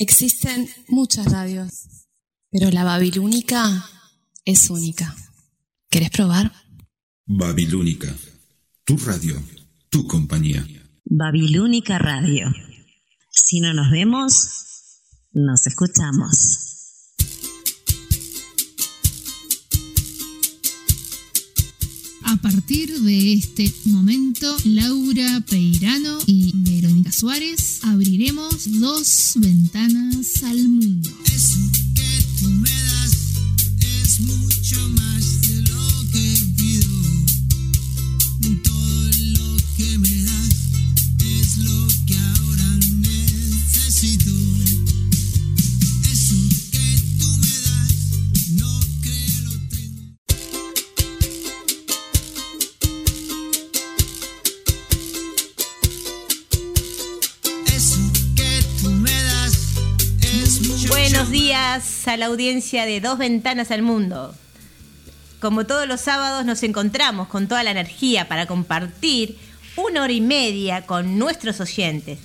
Existen muchas radios, pero la babilónica es única. ¿Querés probar? Babilónica, tu radio, tu compañía. Babilónica Radio. Si no nos vemos, nos escuchamos. A partir de este momento, Laura Peirano y Verónica Suárez abriremos dos ventanas al mundo. A la audiencia de Dos Ventanas al Mundo. Como todos los sábados nos encontramos con toda la energía para compartir una hora y media con nuestros oyentes.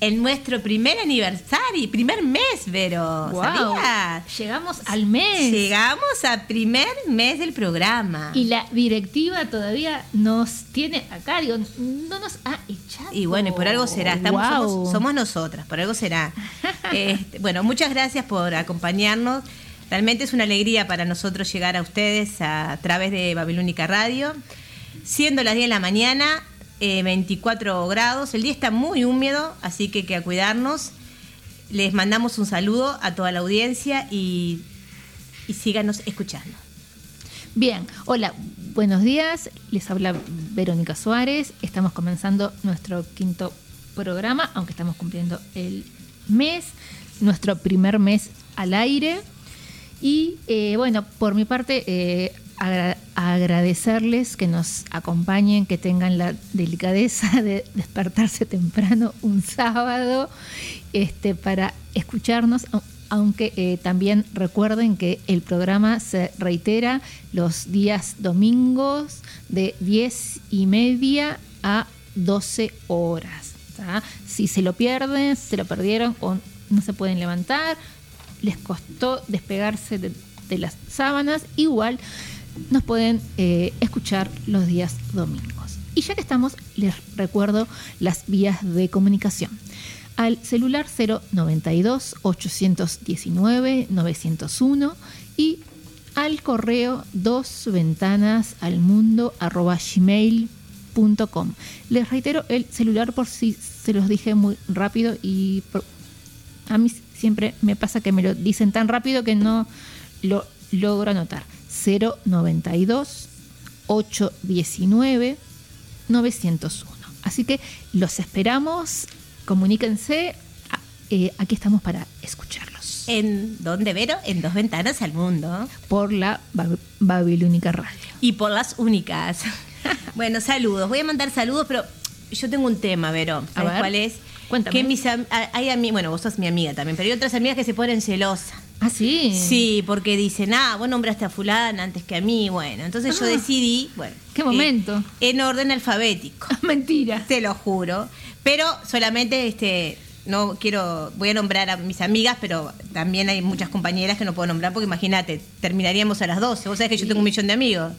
En nuestro primer aniversario, primer mes, Vero. ¿Sabías? Llegamos al mes. Llegamos a primer mes del programa. Y la directiva todavía nos tiene acá, digo, no nos ha echado. Y bueno, y por algo será. Estamos, somos, somos nosotras, por algo será. Este, bueno, muchas gracias por acompañarnos. Realmente es una alegría para nosotros llegar a ustedes a, través de Babilónica Radio. Siendo las 10 de la mañana, eh, 24 grados. El día está muy húmedo, así que, que a cuidarnos. Les mandamos un saludo a toda la audiencia y, y síganos escuchando. Bien, hola, buenos días. Les habla Verónica Suárez. Estamos comenzando nuestro quinto programa, aunque estamos cumpliendo el mes, nuestro primer mes al aire. Y eh, bueno, por mi parte, eh, agra- agradecerles que nos acompañen, que tengan la delicadeza de despertarse temprano un sábado este, para escucharnos, au- aunque eh, también recuerden que el programa se reitera los días domingos de 10 y media a 12 horas. Si se lo pierden, se lo perdieron o no se pueden levantar, les costó despegarse de, de las sábanas, igual nos pueden eh, escuchar los días domingos. Y ya que estamos, les recuerdo las vías de comunicación. Al celular 092 819 901 y al correo dos ventanas al mundo arroba gmail.com. Les reitero el celular por si se los dije muy rápido y a mí siempre me pasa que me lo dicen tan rápido que no lo logro anotar. 092 819 901. Así que los esperamos, comuníquense, a- eh, aquí estamos para escucharlos ¿En dónde, Vero? En Dos Ventanas al Mundo. por la Bab- Babilónica Radio. Y por las únicas. bueno, saludos. Voy a mandar saludos, pero yo tengo un tema, Vero. ¿Sabes ver, cuál es? cuéntame. Que mis a- hay bueno, vos sos mi amiga también, pero hay otras amigas que se ponen celosas. Ah, sí. Sí, porque dicen, ah, vos nombraste a fulana antes que a mí. Bueno, entonces yo Ah. decidí, bueno. ¿Qué eh, momento? en orden alfabético. Mentira. Te lo juro. Pero solamente este no quiero, voy a nombrar a mis amigas, pero también hay muchas compañeras que no puedo nombrar porque imagínate, terminaríamos a las 12. Vos sabés que yo tengo un millón de amigos.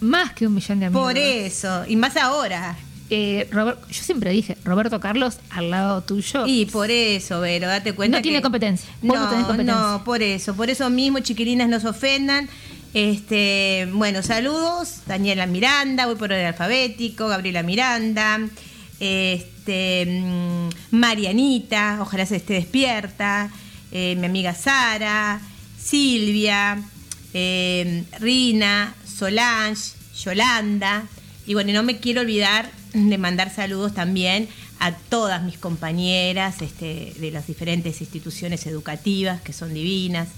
Más que un millón de amigos. Por eso, y más ahora. Eh, Robert- yo siempre dije, Roberto Carlos al lado tuyo. Y por eso, Vero, date cuenta No tiene competencia. No No, tenés competencia. no, por eso. Por eso mismo, chiquilinas, no se ofendan. Este, bueno, saludos. Daniela Miranda, voy por el alfabético. Gabriela Miranda. Este, mm, Marianita, ojalá se esté despierta. eh, mi amiga Sara. Silvia. eh, Rina. Solange. Yolanda. Y bueno, y no me quiero olvidar de mandar saludos también a todas mis compañeras este, de las diferentes instituciones educativas que son divinas,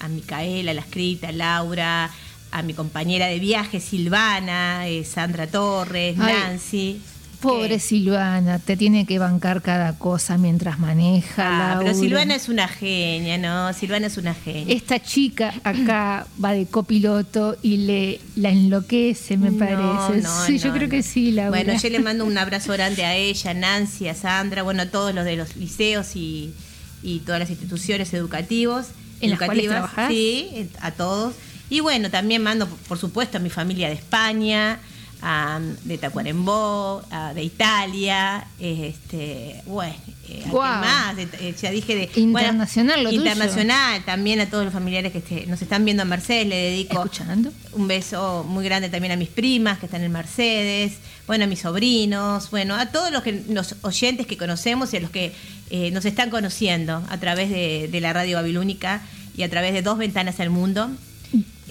a Micaela, la escrita, a Laura, a mi compañera de viaje Silvana, eh, Sandra Torres, Ay, Nancy. Pobre que- Silvana, te tiene que bancar cada cosa mientras maneja. Ah, pero. Silvana es una genia, ¿no? Silvana es una genia. Esta chica acá va de copiloto y le la enloquece, me No, parece. no, sí, no, yo creo que sí, Laura. Bueno, yo le mando un abrazo grande a ella, a Nancy, a Sandra, bueno, a todos los de los liceos y, y todas las instituciones educativos, ¿En las cuales educativas, trabajás? sí, a todos. Y bueno, también mando, por supuesto, a mi familia de España, de Tacuarembó, de Italia, este, bueno, eh, ¿a qué Guau. más? Eh, ya dije de Internacional lo tuyo. internacional, también a todos los familiares que este, nos están viendo en Mercedes, le dedico Escuchando. un beso muy grande también a mis primas que están en Mercedes, bueno, a mis sobrinos, bueno, a todos los, que, los oyentes que conocemos y a los que eh, nos están conociendo a través de, de la radio babilónica y a través de dos ventanas al mundo.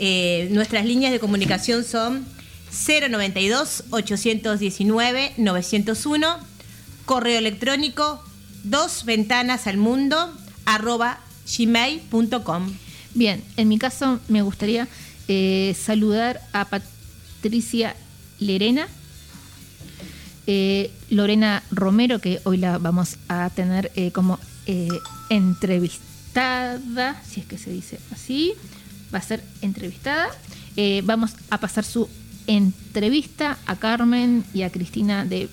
Eh, nuestras líneas de comunicación son 092 819 901, correo electrónico dos ventanas al mundo arroba gmail.com. Bien, en mi caso me gustaría eh, saludar a Patricia Lerena, eh, Lorena Romero, que hoy la vamos a tener eh, como entrevistada, si es que se dice así, va a ser entrevistada. Vamos a pasar su entrevista a Carmen y a Cristina de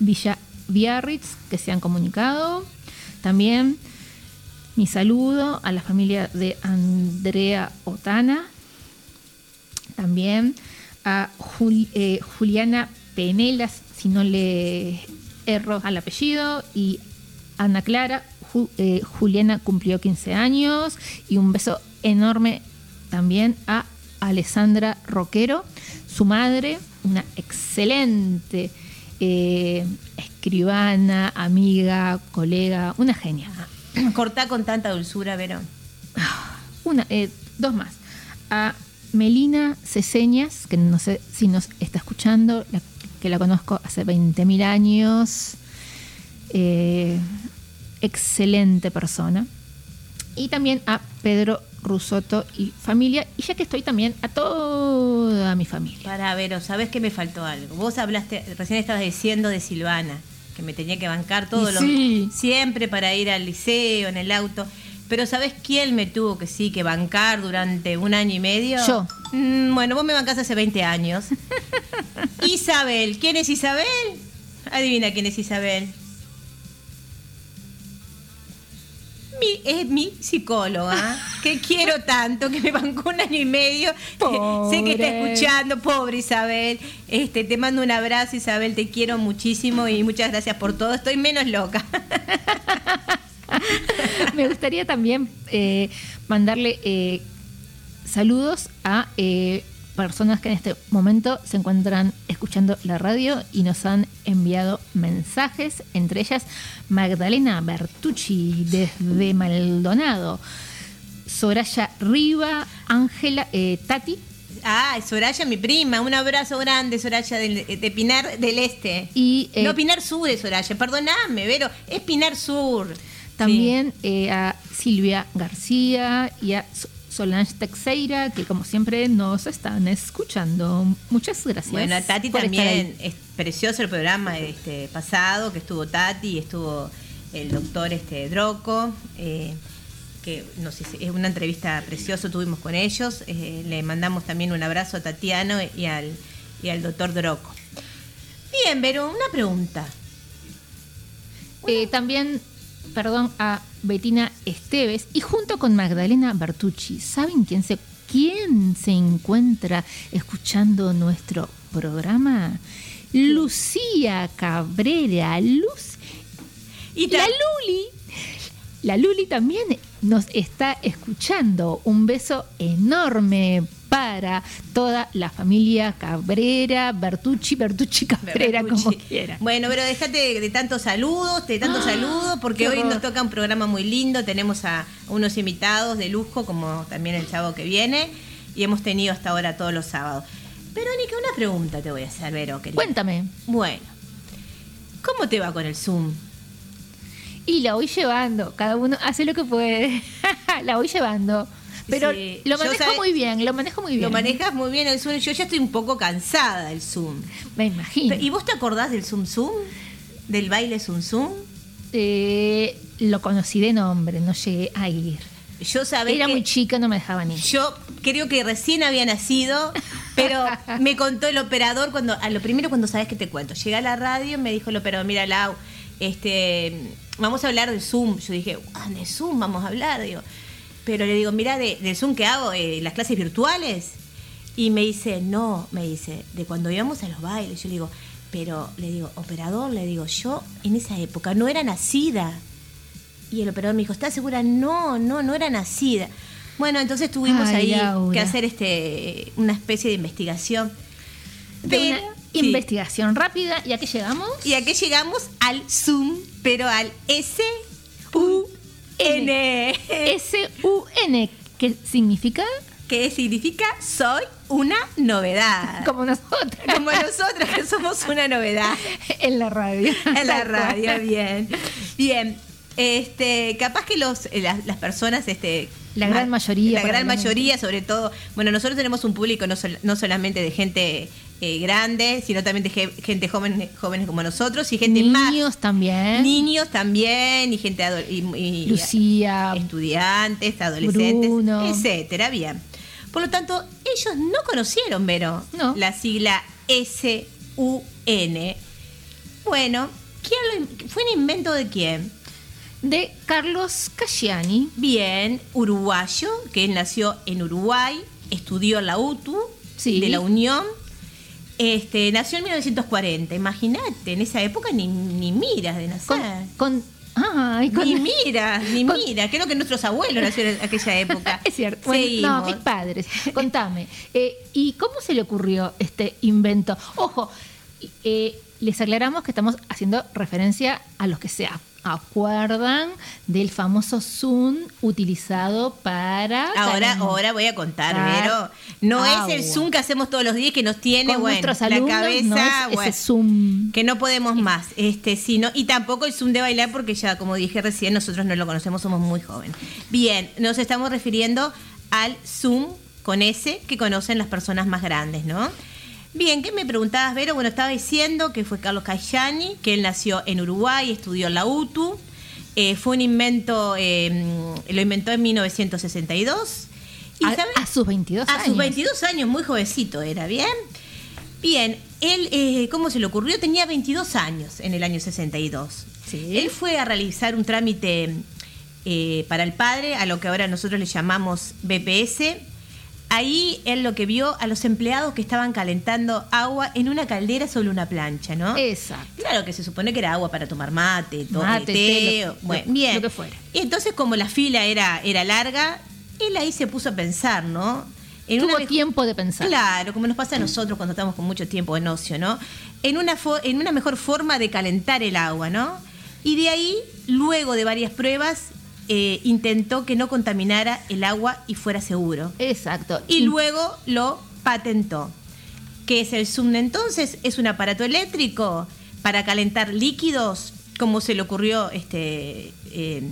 Villa Biarritz, que se han comunicado. También mi saludo a la familia de Andrea Otana. También a Jul- eh, Juliana Penelas, si no le erro al apellido. Y Ana Clara. Ju- eh, Juliana cumplió 15 años. Y un beso enorme también a Alessandra Roquero, su madre, una excelente eh, escribana, amiga, colega, una genia. Cortá con tanta dulzura, Vero. Una, eh, dos más. A Melina Ceseñas, que no sé si nos está escuchando, la- que la conozco hace 20.000 años. Eh, excelente persona. Y también a Pedro Rusotto y familia. Y ya que estoy también a toda mi familia. Para, Vero, ¿sabes que me faltó algo? Vos hablaste, recién estabas diciendo de Silvana, que me tenía que bancar todos los. sí. Siempre para ir al liceo, en el auto. Pero ¿sabes quién me tuvo que sí, que bancar durante un año y medio? Yo. Mm, bueno, vos me bancás hace 20 años. Isabel. ¿Quién es Isabel? Adivina quién es Isabel. Mi- es mi psicóloga, que quiero tanto, que me bancó un año y medio. sé que está escuchando, pobre Isabel. Este, te mando un abrazo, Isabel, te quiero muchísimo y muchas gracias por todo. Estoy menos loca. Me gustaría también eh, mandarle eh, saludos a eh, personas que en este momento se encuentran escuchando la radio y nos han enviado mensajes, entre ellas Magdalena Bertucci desde Maldonado, Soraya Riva, Ángela eh, Tati Ah, Soraya, mi prima. Un abrazo grande, Soraya, del- de, Pinar del Este. y eh, no, Pinar Sur es Soraya. Perdoname, Vero. Es Pinar Sur. también eh, a Silvia García y a Solange Teixeira, que como siempre nos están escuchando. Muchas gracias. Bueno, a Tati por estar ahí. también. Es precioso el programa este pasado, que estuvo Tati y estuvo el doctor este Droco. eh, que nos hice- es una entrevista preciosa tuvimos con ellos. eh, le mandamos también un abrazo a Tatiano y al, y al doctor Droco. Bien, Vero, una pregunta. Eh, también, perdón, a Betina Esteves y junto con Magdalena Bertucci, ¿saben quién se, quién se encuentra escuchando nuestro programa? Lucía Cabrera, Luz. Y La Luli. La Luli también nos está escuchando. Un beso enorme para toda la familia Cabrera, Bertucci, Bertucci Cabrera, Bertucci. como quiera. Bueno, pero dejate de, tantos saludos, de tantos Ah, saludos, porque hoy nos toca un programa muy lindo. Tenemos a unos invitados de lujo, como también el sábado que viene, y hemos tenido hasta ahora todos los sábados. Verónica, una pregunta te voy a hacer, Vero, querida. Cuéntame. Bueno, ¿cómo te va con el Zoom? Y la voy llevando, cada uno hace lo que puede. la voy llevando. Pero Sí, lo manejo muy bien, lo manejo muy bien. Lo manejas muy bien el Zoom. Yo ya estoy un poco cansada del Zoom. Me imagino. ¿Y vos te acordás del Zoom Zoom? ¿Del baile Zoom Zoom? Eh, lo conocí de nombre, no llegué a ir. Yo sabés Era que- muy chica, no me dejaban ir. Yo creo que recién había nacido, pero me contó el operador cuando, a lo primero cuando sabes que te cuento, llegué a la radio, me dijo el operador, mira Lau, este, vamos a hablar del Zoom. Yo dije, ah, de Zoom vamos a hablar, digo. Pero le digo, mira, de, del Zoom que hago, eh, las clases virtuales. Y me dice, no, me dice, de cuando íbamos a los bailes. Yo le digo, pero le digo, operador, le digo, yo en esa época no era nacida. Y el operador me dijo, ¿estás segura? No, no, no era nacida. Bueno, entonces tuvimos Ay, ahí Laura. que hacer este una especie de investigación. De una sí. investigación rápida. ¿Y a qué llegamos? Y aquí llegamos al Zoom, pero al S-U-N. S-U-N, ¿qué significa? que significa soy una novedad. Como nosotros. Como nosotras que somos una novedad en la radio. en la radio, bien. Bien. Este, capaz que los, eh, las, las personas, este, La gran ma- mayoría, la gran mayoría, sobre todo, bueno, nosotros tenemos un público no, sol- no solamente de gente eh, grande, sino también gente joven, jóvenes como nosotros y gente más Niños también. niños también y gente y, y- Lucía. estudiantes, adolescentes, Bruno. etcétera, bien. Por lo tanto, ellos no conocieron, Vero, No. la sigla S-U-N. Bueno, ¿quién lo ¿fue un invento de quién? De Carlos Casciani. Bien, uruguayo, que él nació en Uruguay, estudió en la UTU Sí. de la Unión. Este, nació en 1940, imagínate, en esa época ni, ni miras de nacer. Con. con ay, con- Ni mira, ni con- mira. Creo que nuestros abuelos nacieron en aquella época. Es cierto. Bueno, no, mis padres. Contame. eh, ¿Y cómo se le ocurrió este invento? Ojo, eh, les aclaramos que estamos haciendo referencia a los que se acuerdan del famoso Zoom utilizado para. Ahora, ahora voy a contar, Ah, Vero. No agua. es el Zoom que hacemos todos los días que nos tiene, Con bueno, la cabeza, no es bueno, ese Zoom. que no podemos más, este, sino, y tampoco el Zoom de bailar porque ya, como dije recién, nosotros no lo conocemos, somos muy jóvenes. Bien, nos estamos refiriendo al Zoom con S que conocen las personas más grandes, ¿no? Bien, ¿qué me preguntabas, Vero? Bueno, estaba diciendo que fue Carlos Cayani, que él nació en Uruguay, estudió en la UTU. Eh, fue un invento, eh, lo inventó en 1962. Y A, a sus 22 A años. sus 22 años, muy jovencito era, ¿bien? Bien, él, eh, ¿cómo se le ocurrió? Tenía 22 años en el año 62. Sí. Él fue a realizar un trámite eh, para el padre, a lo que ahora nosotros le llamamos BPS. Ahí él lo que vio a los empleados que estaban calentando agua en una caldera sobre una plancha, ¿no? Exacto. Claro que se supone que era agua para tomar mate, Mate, té, lo- bueno, lo- bien. lo que fuera. Y entonces como la fila era, era larga, él ahí se puso a pensar, ¿no? En Tuvo una tiempo de pensar. Claro, como nos pasa a nosotros cuando estamos con mucho tiempo en ocio, ¿no? En una, fo- en una mejor forma de calentar el agua, ¿no? Y de ahí, luego de varias pruebas, eh, intentó que no contaminara el agua y fuera seguro. Exacto. Y luego lo patentó. ¿Qué es el Zoom entonces? Es un aparato eléctrico para calentar líquidos, como se le ocurrió este, eh,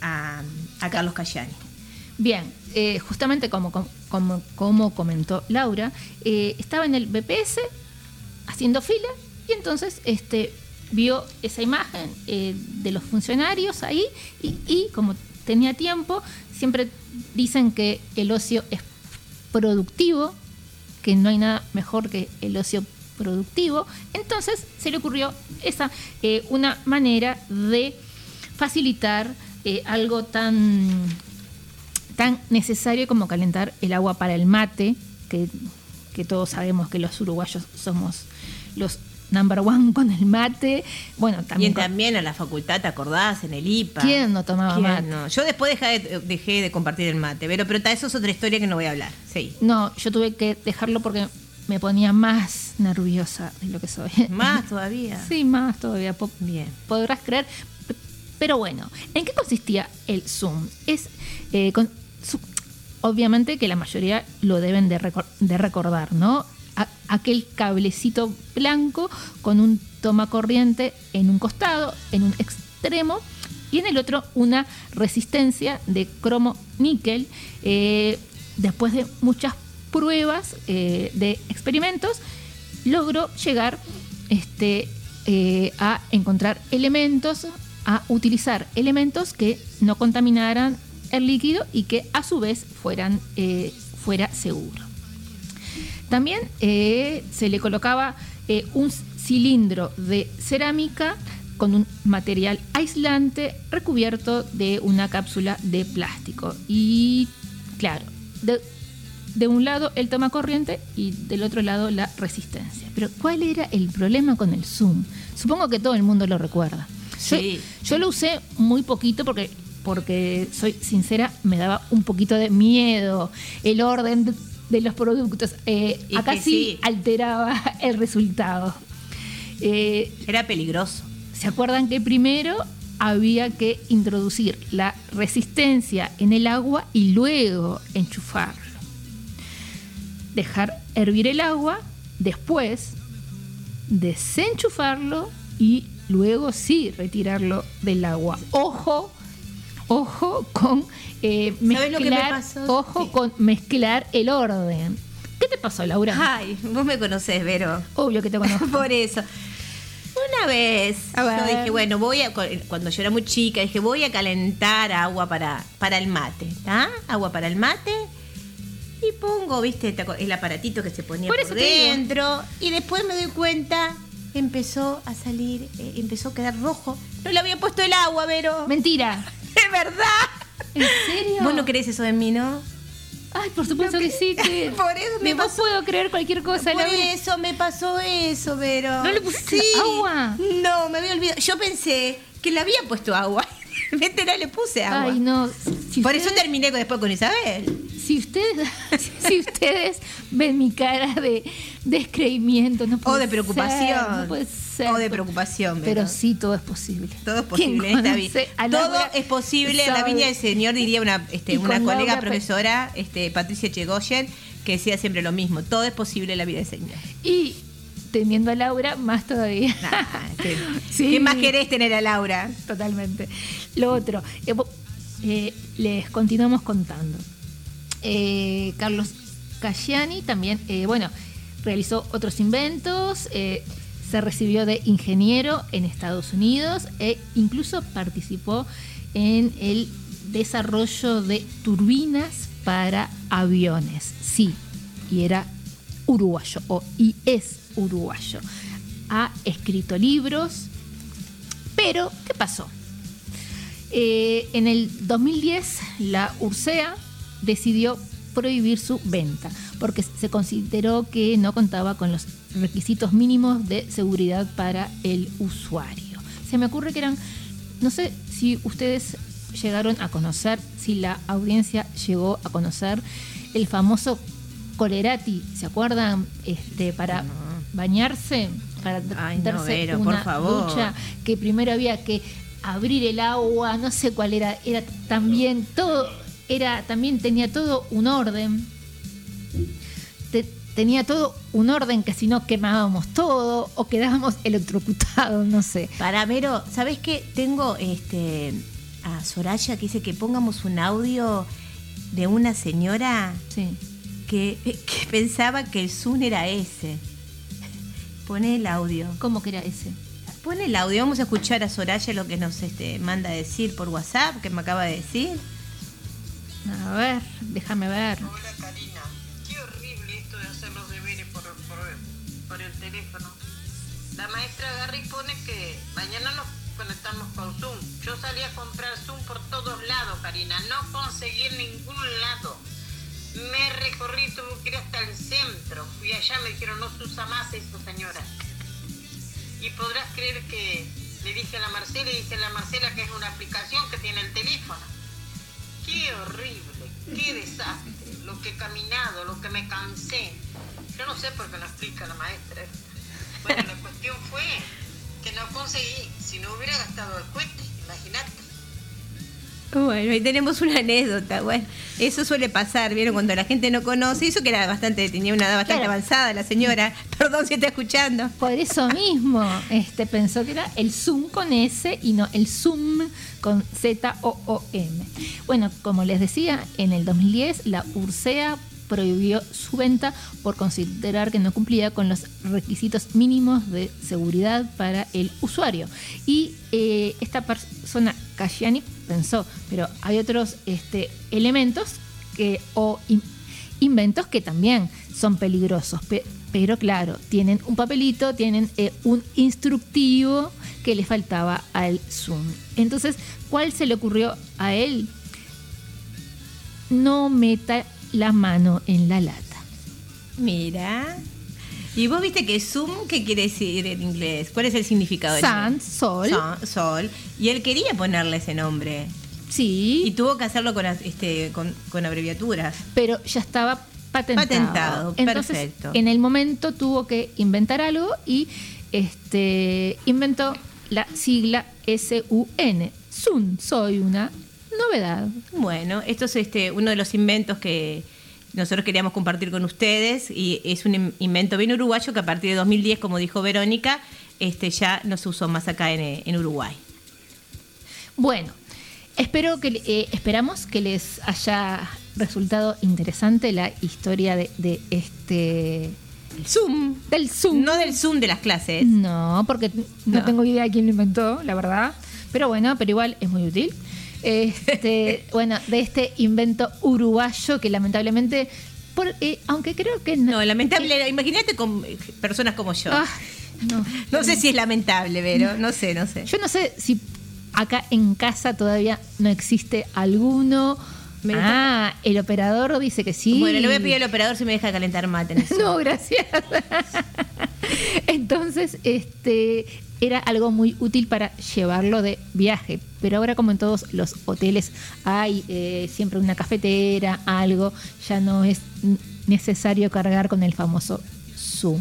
a, a Carlos Cayani. Bien, eh, justamente como, como, como comentó Laura, estaba en el BPS haciendo fila y entonces este, vio esa imagen eh, de los funcionarios ahí y, como tenía tiempo, siempre dicen que el ocio es productivo, que no hay nada mejor que el ocio productivo, entonces se le ocurrió esa eh, una manera de facilitar eh, algo tan tan necesario como calentar el agua para el mate, que, que todos sabemos que los uruguayos somos los number one con el mate. Bueno, Y también. con- también a la facultad, ¿te acordás? En el IPA. ¿Quién no tomaba ¿Quién mate? no? Yo después dejé de, dejé de compartir el mate, pero, pero eso es otra historia que no voy a hablar. Sí. No, yo tuve que dejarlo porque me ponía más nerviosa de lo que soy. Más todavía. Sí, más todavía. Bien. Podrás creer. Pero bueno, ¿en qué consistía el Zoom? Es eh, con- su- obviamente que la mayoría lo deben de, recor- de recordar, ¿no? Aquel cablecito blanco con un toma corriente en un costado, en un extremo, y en el otro una resistencia de cromo níquel. Eh, después de muchas pruebas eh, de experimentos, logró llegar este, eh, a encontrar elementos, a utilizar elementos que no contaminaran el líquido y que a su vez fueran, fuera seguro. También eh, se le colocaba eh, un cilindro de cerámica con un material aislante recubierto de una cápsula de plástico. Y claro, de, de un lado el toma corriente y del otro lado la resistencia. Pero ¿cuál era el problema con el Zoom? Supongo que todo el mundo lo recuerda. Yo- Sí. Yo, lo usé muy poquito porque, porque, soy sincera, me daba un poquito de miedo el orden de, los productos. Eh, acá sí. alteraba el resultado. Eh, Era peligroso. ¿Se acuerdan que primero había que introducir la resistencia en el agua y luego enchufarlo? Dejar hervir el agua, después desenchufarlo y luego sí retirarlo del agua. Ojo, ojo con eh, ¿Sabes lo que me mezclar, ojo Sí. con mezclar el orden. ¿Qué te pasó, Laura? Ay, vos me conocés, Vero. Obvio que te conozco. Por eso. Una vez yo dije, bueno, voy a, cuando yo era muy chica, dije, voy a calentar agua para, para el mate, ¿está? Agua para el mate. Y pongo, viste, el aparatito que se ponía Por dentro. Y después me doy cuenta, empezó a salir, eh, empezó a quedar rojo. No le había puesto el agua, Vero. Mentira. ¡De verdad! ¿En serio? Vos no crees eso de mí, ¿no? Ay, por supuesto que sí. que- Por eso me de vos pasó. puedo creer cualquier cosa, Por eso me pasó eso, Vero. ¿No le pusiste agua? No, me había olvidado. Yo pensé que le había puesto agua. Vete, no le puse agua. Ay, no. Si Por eso terminé después con Isabel. Si ustedes, si ustedes ven mi cara de descreimiento, no O puede de ser, preocupación. no puede ser. O de preocupación, Pero sí, todo es posible. Todo es posible en esta Todo es posible en la viña del Señor, diría una, este, una colega profesora, este, Patricia Chegoyen, que decía siempre lo mismo. Todo es posible en la vida del Señor. Y teniendo a Laura, más todavía. Ah, ¿qué, Sí. qué más querés tener a Laura? Totalmente. Lo otro, eh, eh, les continuamos contando. Eh, Carlos Casciani también, bueno, realizó otros inventos, se recibió de ingeniero en Estados Unidos e incluso participó en el desarrollo de turbinas para aviones. Sí, y era uruguayo, o y es uruguayo. Ha escrito libros, pero, ¿qué pasó? Eh, en el 2010, la URSEA decidió prohibir su venta porque se consideró que no contaba con los requisitos mínimos de seguridad para el usuario. Se me ocurre que eran, no sé si ustedes llegaron a conocer, si la audiencia llegó a conocer el famoso Colerati, ¿se acuerdan? Este, para bañarse, para Ay, no, darse por una favor. ducha que primero había que abrir el agua, no sé cuál era, era también todo, era también tenía todo un orden. Te- tenía todo un orden que si no quemábamos todo o quedábamos electrocutados, no sé. Para Vero, ¿sabes qué? Tengo este a Soraya que dice que pongamos un audio de una señora Sí. que, que pensaba que el Zoom era ese. Pone el audio. ¿Cómo que era ese? Pone el audio. Vamos a escuchar a Soraya lo que nos este, manda a decir por WhatsApp, que me acaba de decir. A ver, déjame ver. Hola maestra agarra y pone que mañana nos conectamos con Zoom. Yo salí a comprar Zoom por todos lados, Karina, no conseguí en ningún lado. Me recorrí, tuve que ir hasta el centro. Fui allá, me dijeron, no se usa más eso, señora. Y podrás creer que le dije a la Marcela, y dice la Marcela que es una aplicación que tiene el teléfono. Qué horrible, qué desastre, lo que he caminado, lo que me cansé. Yo no sé por qué no explica la maestra. Bueno, la cuestión fue que no conseguí, si no hubiera gastado el cohete, imagínate. Bueno, ahí tenemos una anécdota. Bueno, eso suele pasar, ¿vieron? Cuando la gente no conoce. Eso que era bastante, tenía una edad bastante Claro. avanzada la señora. Perdón si está escuchando. Por eso mismo, este pensó que era el Zoom con S y no el Zoom con Z O O M. Bueno, como les decía, en el 2010 la URSEA prohibió su venta por considerar que no cumplía con los requisitos mínimos de seguridad para el usuario. Y eh, esta persona, Casciani, pensó, pero hay otros este, elementos que, o in- inventos que también son peligrosos, pe- pero claro, tienen un papelito, tienen eh, un instructivo, que le faltaba al Zoom. Entonces, ¿cuál se le ocurrió a él? No meta la mano en la lata. Mira. Y vos viste que Zoom, ¿qué quiere decir en inglés? ¿Cuál es el significado de Sun, sol. Sun, sol. Y él quería ponerle ese nombre. Sí, Y tuvo que hacerlo con, este, con, con abreviaturas. pero ya estaba patentado. Patentado, Entonces, perfecto. en el momento tuvo que inventar algo y este inventó la sigla SUN. Sun, soy una novedad. Bueno, esto es este, uno de los inventos que nosotros queríamos compartir con ustedes y es un in- invento bien uruguayo que a partir de 2010, como dijo Verónica, este, ya no se usó más acá en, en Uruguay. Bueno, espero que eh, esperamos que les haya resultado interesante la historia de, de este Zoom. del Zoom. No del Zoom de las clases. No, porque no, No. tengo idea de quién lo inventó, la verdad. Pero bueno, pero igual es muy útil. Este, bueno, de este invento uruguayo que lamentablemente, por, eh, aunque creo que No, lamentable. Imagínate con eh, personas como yo. Ah, no. no sé si es lamentable, pero no sé, no sé. Yo no sé si acá en casa todavía no existe alguno. Me ah, el operador dice que sí. Bueno, le voy a pedir al operador si me deja calentar mate. en. No, gracias. Entonces, este era algo muy útil para llevarlo de viaje. Pero ahora, como en todos los hoteles, hay eh, siempre una cafetera, algo, ya no es necesario cargar con el famoso Zoom.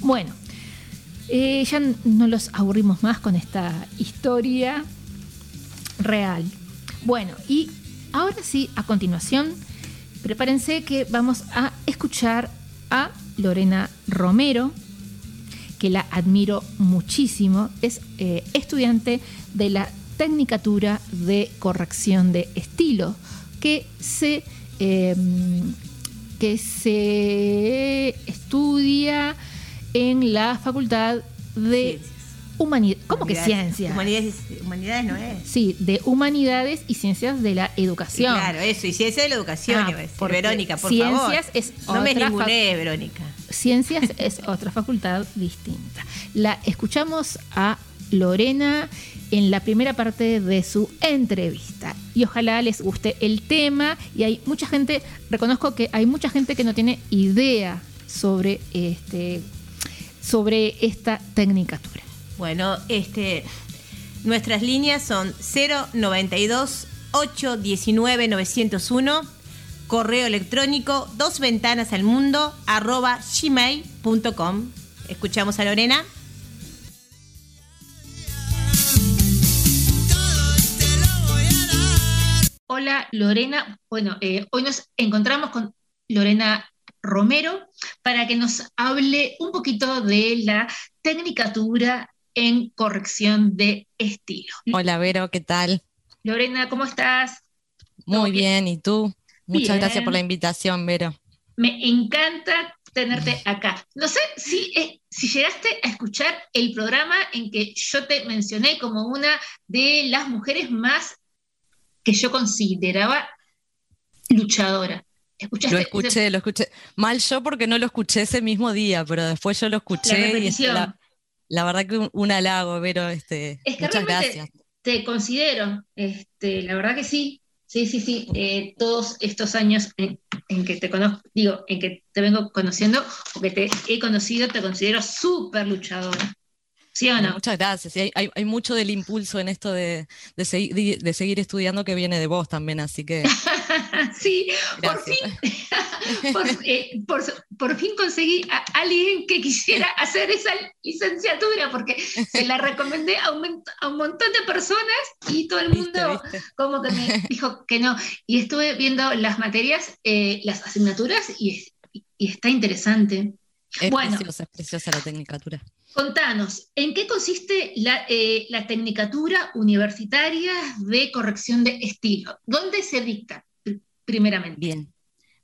Bueno, eh, ya no los aburrimos más con esta historia real. Bueno, y ahora sí, a continuación, prepárense que vamos a escuchar a Lorena Romero, que la admiro muchísimo. Es eh, estudiante de la Tecnicatura de Corrección de Estilo, que se, eh, que se estudia en la Facultad de. Humanidades. ¿Cómo que ciencias? Humanidades, humanidades no es. Sí, de Humanidades y Ciencias de la Educación. Claro, eso, y ciencia de la educación, Ah, porque Verónica, por ciencias favor. es no me ninguné, Verónica. Ciencias es otra facultad distinta. La escuchamos a Lorena en la primera parte de su entrevista. Y ojalá les guste el tema. Y hay mucha gente, reconozco que hay mucha gente que no tiene idea sobre este sobre esta tecnicatura. Bueno, este, nuestras líneas son 092 819 901, correo electrónico, dos ventanas al mundo, arroba gmail.com. Escuchamos a Lorena. Hola Lorena, bueno, eh, hoy nos encontramos con Lorena Romero para que nos hable un poquito de la tecnicatura en corrección de estilo. Hola Vero, ¿qué tal? Lorena, ¿cómo estás? Muy bien, ¿y tú? Muchas Bien. gracias por la invitación, Vero. Me encanta tenerte acá. No sé si, eh, si llegaste a escuchar el programa en que yo te mencioné como una de las mujeres más que yo consideraba luchadora. ¿Escuchaste Lo escuché, lo escuché. Mal yo porque no lo escuché ese mismo día, pero después yo lo escuché la, la verdad que un, un halago, Vero, este, Es que muchas gracias. te considero, este, la verdad que sí, sí, sí, sí, eh, todos estos años en, en que te conozco, digo, en que te vengo conociendo, o que te he conocido, te considero súper luchadora. ¿Sí o no? Muchas gracias. Hay, hay- hay mucho del impulso en esto de, de, segui- de seguir estudiando que viene de vos también, así que sí, por fin, por, eh, por- por fin conseguí a alguien que quisiera hacer esa licenciatura, porque se la recomendé a un, mon- a un montón de personas y todo el ¿Viste, mundo viste? como que me dijo que no. Y estuve viendo las materias, eh, las asignaturas, y, es- y está interesante. Es Bueno. preciosa, es preciosa la tecnicatura. Contanos, ¿en qué consiste la, eh, la tecnicatura universitaria de corrección de estilo? ¿Dónde se dicta, primeramente? Bien,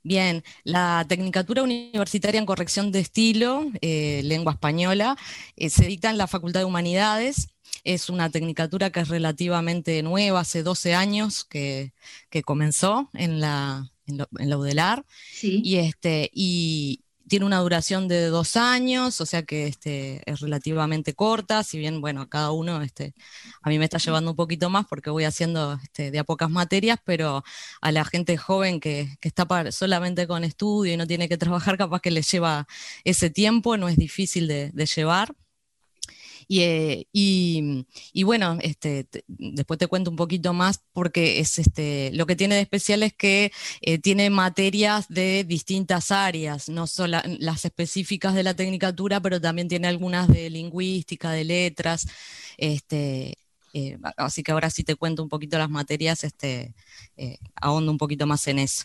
bien. La Tecnicatura Universitaria en Corrección de Estilo, eh, lengua española, eh, se dicta en la Facultad de Humanidades. Es una tecnicatura que es relativamente nueva, hace 12 años que, que comenzó en la, en lo- en la UDELAR. Sí. Y, este, y tiene una duración de dos años, o sea que este, es relativamente corta, si bien, bueno, cada uno, este, a mí me está llevando un poquito más porque voy haciendo este, de a pocas materias, pero a la gente joven que, que está solamente con estudio y no tiene que trabajar, capaz que le lleva ese tiempo, no es difícil de llevar. Y, eh, y- y bueno, este, te- después te cuento un poquito más porque es este, lo que tiene de especial es que eh, tiene materias de distintas áreas, no solo las específicas de la tecnicatura, pero también tiene algunas de lingüística, de letras. Este, eh, así que ahora sí te cuento un poquito las materias, este, eh, ahondo un poquito más en eso.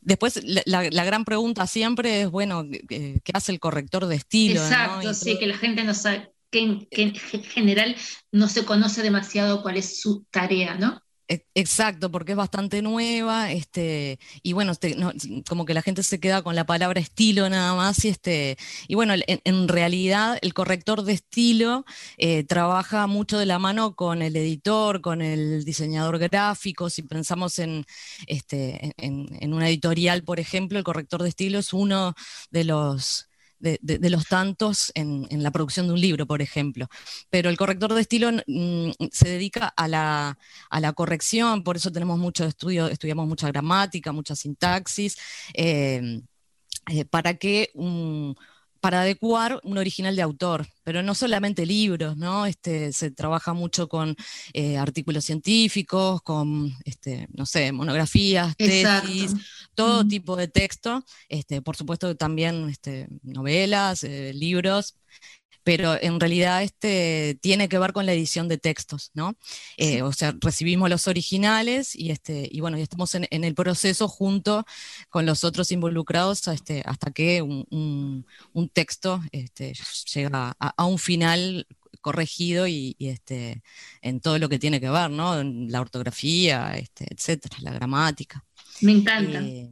Después, la, gran pregunta siempre es, bueno, ¿qué hace el corrector de estilo? Exacto, sí, que la gente no sabe, que en, general no se conoce demasiado cuál es su tarea, ¿no? E- Exacto, porque es bastante nueva, este, y bueno, este, como que la gente se queda con la palabra estilo nada más, y este, y bueno, en, en realidad el corrector de estilo eh, trabaja mucho de la mano con el editor, con el diseñador gráfico. Si pensamos en, este, en, en una editorial, por ejemplo, el corrector de estilo es uno de los de, los tantos en, la producción de un libro, por ejemplo. Pero el corrector de estilo se dedica a la, a la corrección, por eso tenemos mucho estudio, estudiamos mucha gramática, mucha sintaxis, eh, eh, para que un- para adecuar un original de autor, pero no solamente libros, ¿no? Este, se trabaja mucho con eh, artículos científicos, con, este, no sé, monografías, Exacto. tesis, todo Mm. tipo de texto, este, por supuesto también este, novelas, eh, libros, pero en realidad este, tiene que ver con la edición de textos, ¿no? Eh, O sea, recibimos los originales y, este, y bueno, y estamos en, en el proceso junto con los otros involucrados este, hasta que un, un- un texto este, llega a, a un final corregido y, y, este, en todo lo que tiene que ver, ¿no? En la ortografía, este, etcétera, la gramática. Me encanta. Eh,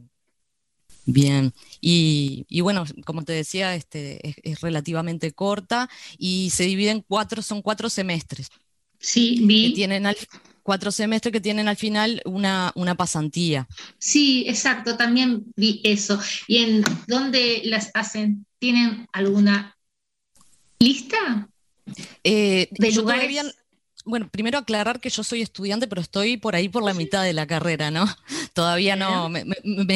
Bien, y, y bueno, como te decía, este, es, es relativamente corta y se divide en cuatro, son cuatro semestres. Sí, Que vi. tienen al, cuatro semestres que tienen al final una, una pasantía. Sí, exacto, también vi eso. ¿Y en dónde las hacen? ¿Tienen alguna lista Eh, de lugares? todavía- bueno, primero aclarar que yo soy estudiante, pero estoy por ahí por la mitad de la carrera, ¿no? Todavía no, me,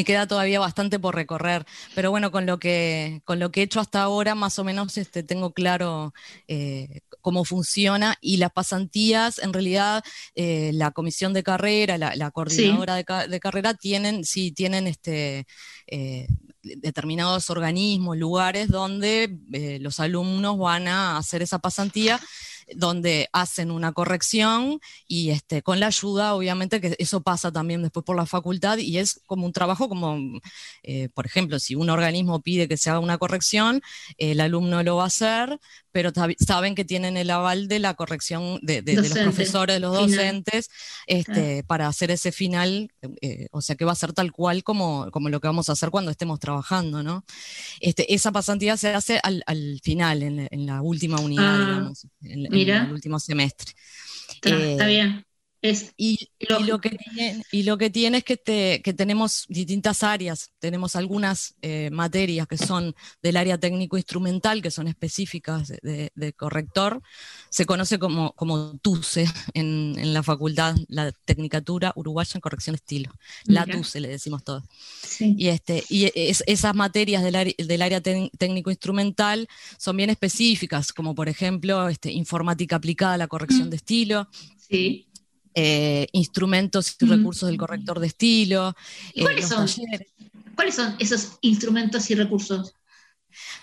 queda todavía bastante por recorrer. Pero bueno, con lo que, con lo que he hecho hasta ahora, más o menos este, tengo claro eh, cómo funciona. Y las pasantías, en realidad, eh, la comisión de carrera, la, la coordinadora de, ca- de carrera, tienen, sí, tienen este. eh, determinados organismos, lugares donde eh, los alumnos van a hacer esa pasantía, donde hacen una corrección y este, con la ayuda, obviamente, que eso pasa también después por la facultad y es como un trabajo como, eh, por ejemplo, si un organismo pide que se haga una corrección, el alumno lo va a hacer, pero saben que tienen el aval de la corrección de, de- de los profesores, de los final. docentes, este, para hacer ese final, eh, o sea que va a ser tal cual como, como lo que vamos a hacer cuando estemos trabajando, ¿no? Este, esa pasantía se hace al, al final, en, la- en la última unidad, Ah, digamos, en, en mira. el último semestre. Está, está Eh, bien. Es y, lo que tiene, y lo que tiene es que, te- que tenemos distintas áreas, tenemos algunas eh, materias que son del área técnico-instrumental, que son específicas de, corrector, se conoce como, como TUCE en, en la facultad, la Tecnicatura Uruguaya en Corrección de Estilo, la Mira. TUCE le decimos todos. sí. Y, este, y es- esas materias del, área- del área técnico-instrumental son bien específicas, como por ejemplo este, informática aplicada a la corrección de estilo, sí. Eh, instrumentos y Mm. recursos del corrector de estilo, ¿Y eh, cuáles los son? ¿Cuáles son esos instrumentos y recursos?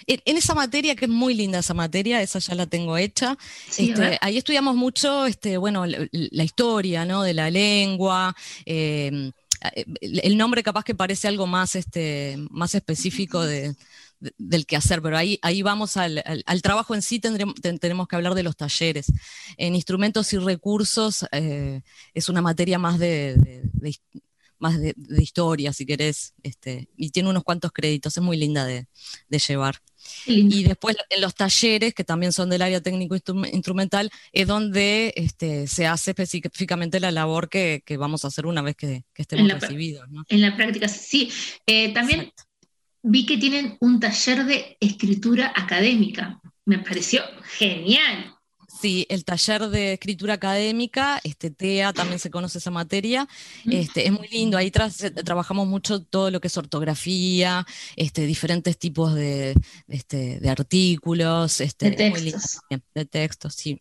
En, esa materia, que es muy linda esa materia, esa ya la tengo hecha, Sí, este, ahí estudiamos mucho este, bueno, la, la historia ¿no? de la lengua. eh, el el nombre capaz que parece algo más, este, más específico de, de- del que hacer, pero ahí, ahí vamos al, al- al trabajo en sí, tendremos, ten- tenemos que hablar de los talleres. En instrumentos y recursos eh, es una materia más de, más de, de historia, si querés, este, y tiene unos cuantos créditos, es muy linda de, de llevar. Y después en los talleres, que también son del área técnico-instrumental, es donde este, se hace específicamente la labor que, que vamos a hacer una vez que, que estemos En la- recibidos. ¿no? En la práctica, sí. Eh, también Exacto. Vi que tienen un taller de escritura académica. Me pareció genial. Sí, el taller de escritura académica, este TEA, también se conoce esa materia, este, es muy lindo, ahí eh, trabajamos mucho todo lo que es ortografía, este, diferentes tipos de, este, de artículos, este, De lindo textos. de textos, sí.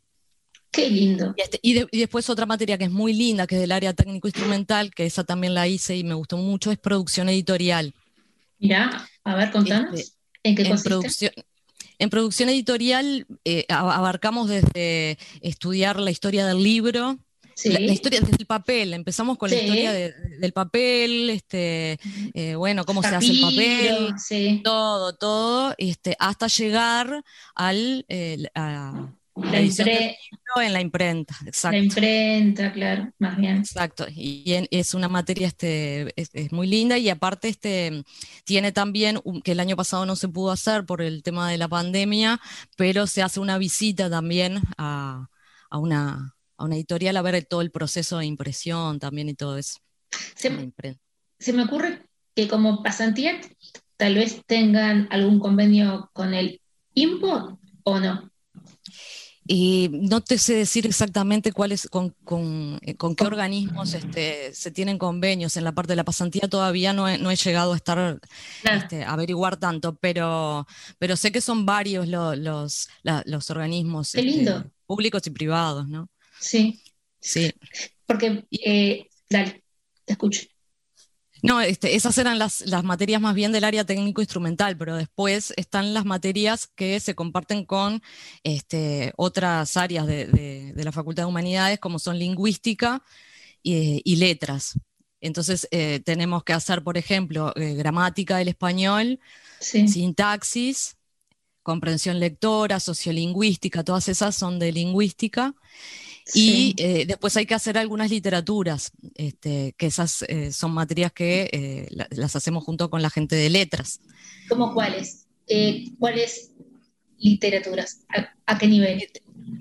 Qué lindo. Y, este- y de- y después otra materia que es muy linda, que es del área técnico-instrumental, que esa también la hice y me gustó mucho, es producción editorial. Mirá, a ver, contanos. Este, ¿En qué en consiste? producción, en producción editorial eh, abarcamos desde estudiar la historia del libro, Sí. la, la historia desde el papel, empezamos con la historia de- del papel, este, eh, bueno, cómo se hace el papel, sí. todo, todo, este, hasta llegar al, eh, a la La, edición impre- en la imprenta, la exacto. imprenta, claro, más bien. Exacto, y en- es una materia este, es, es muy linda y aparte este, tiene también, un- que el año pasado no se pudo hacer por el tema de la pandemia, pero se hace una visita también a, a una, a una editorial a ver todo el proceso de impresión también y todo eso. La se me ocurre que como pasantía tal vez tengan algún convenio con el IMPO o no. Y no te sé decir exactamente cuáles, con, con, eh, con qué organismos este, se tienen convenios. En la parte de la pasantía todavía no he, no he llegado a estar Claro. este, a averiguar tanto, pero, pero sé que son varios lo- los, la- los organismos este, públicos y privados, ¿no? Sí, Sí. porque, eh, dale, te escucho. No, este, esas eran las, las materias más bien del área técnico-instrumental, pero después están las materias que se comparten con este, otras áreas de, de- de la Facultad de Humanidades, como son lingüística y, y letras. Entonces, eh, tenemos que hacer, por ejemplo, eh, gramática del español, Sí. sintaxis, comprensión lectora, sociolingüística, todas esas son de lingüística. Sí. Y eh, después hay que hacer algunas literaturas, este, que esas eh, son materias que eh, la- las hacemos junto con la gente de letras. ¿Cómo cuáles? Eh, ¿Cuáles literaturas? ¿A, a qué nivel?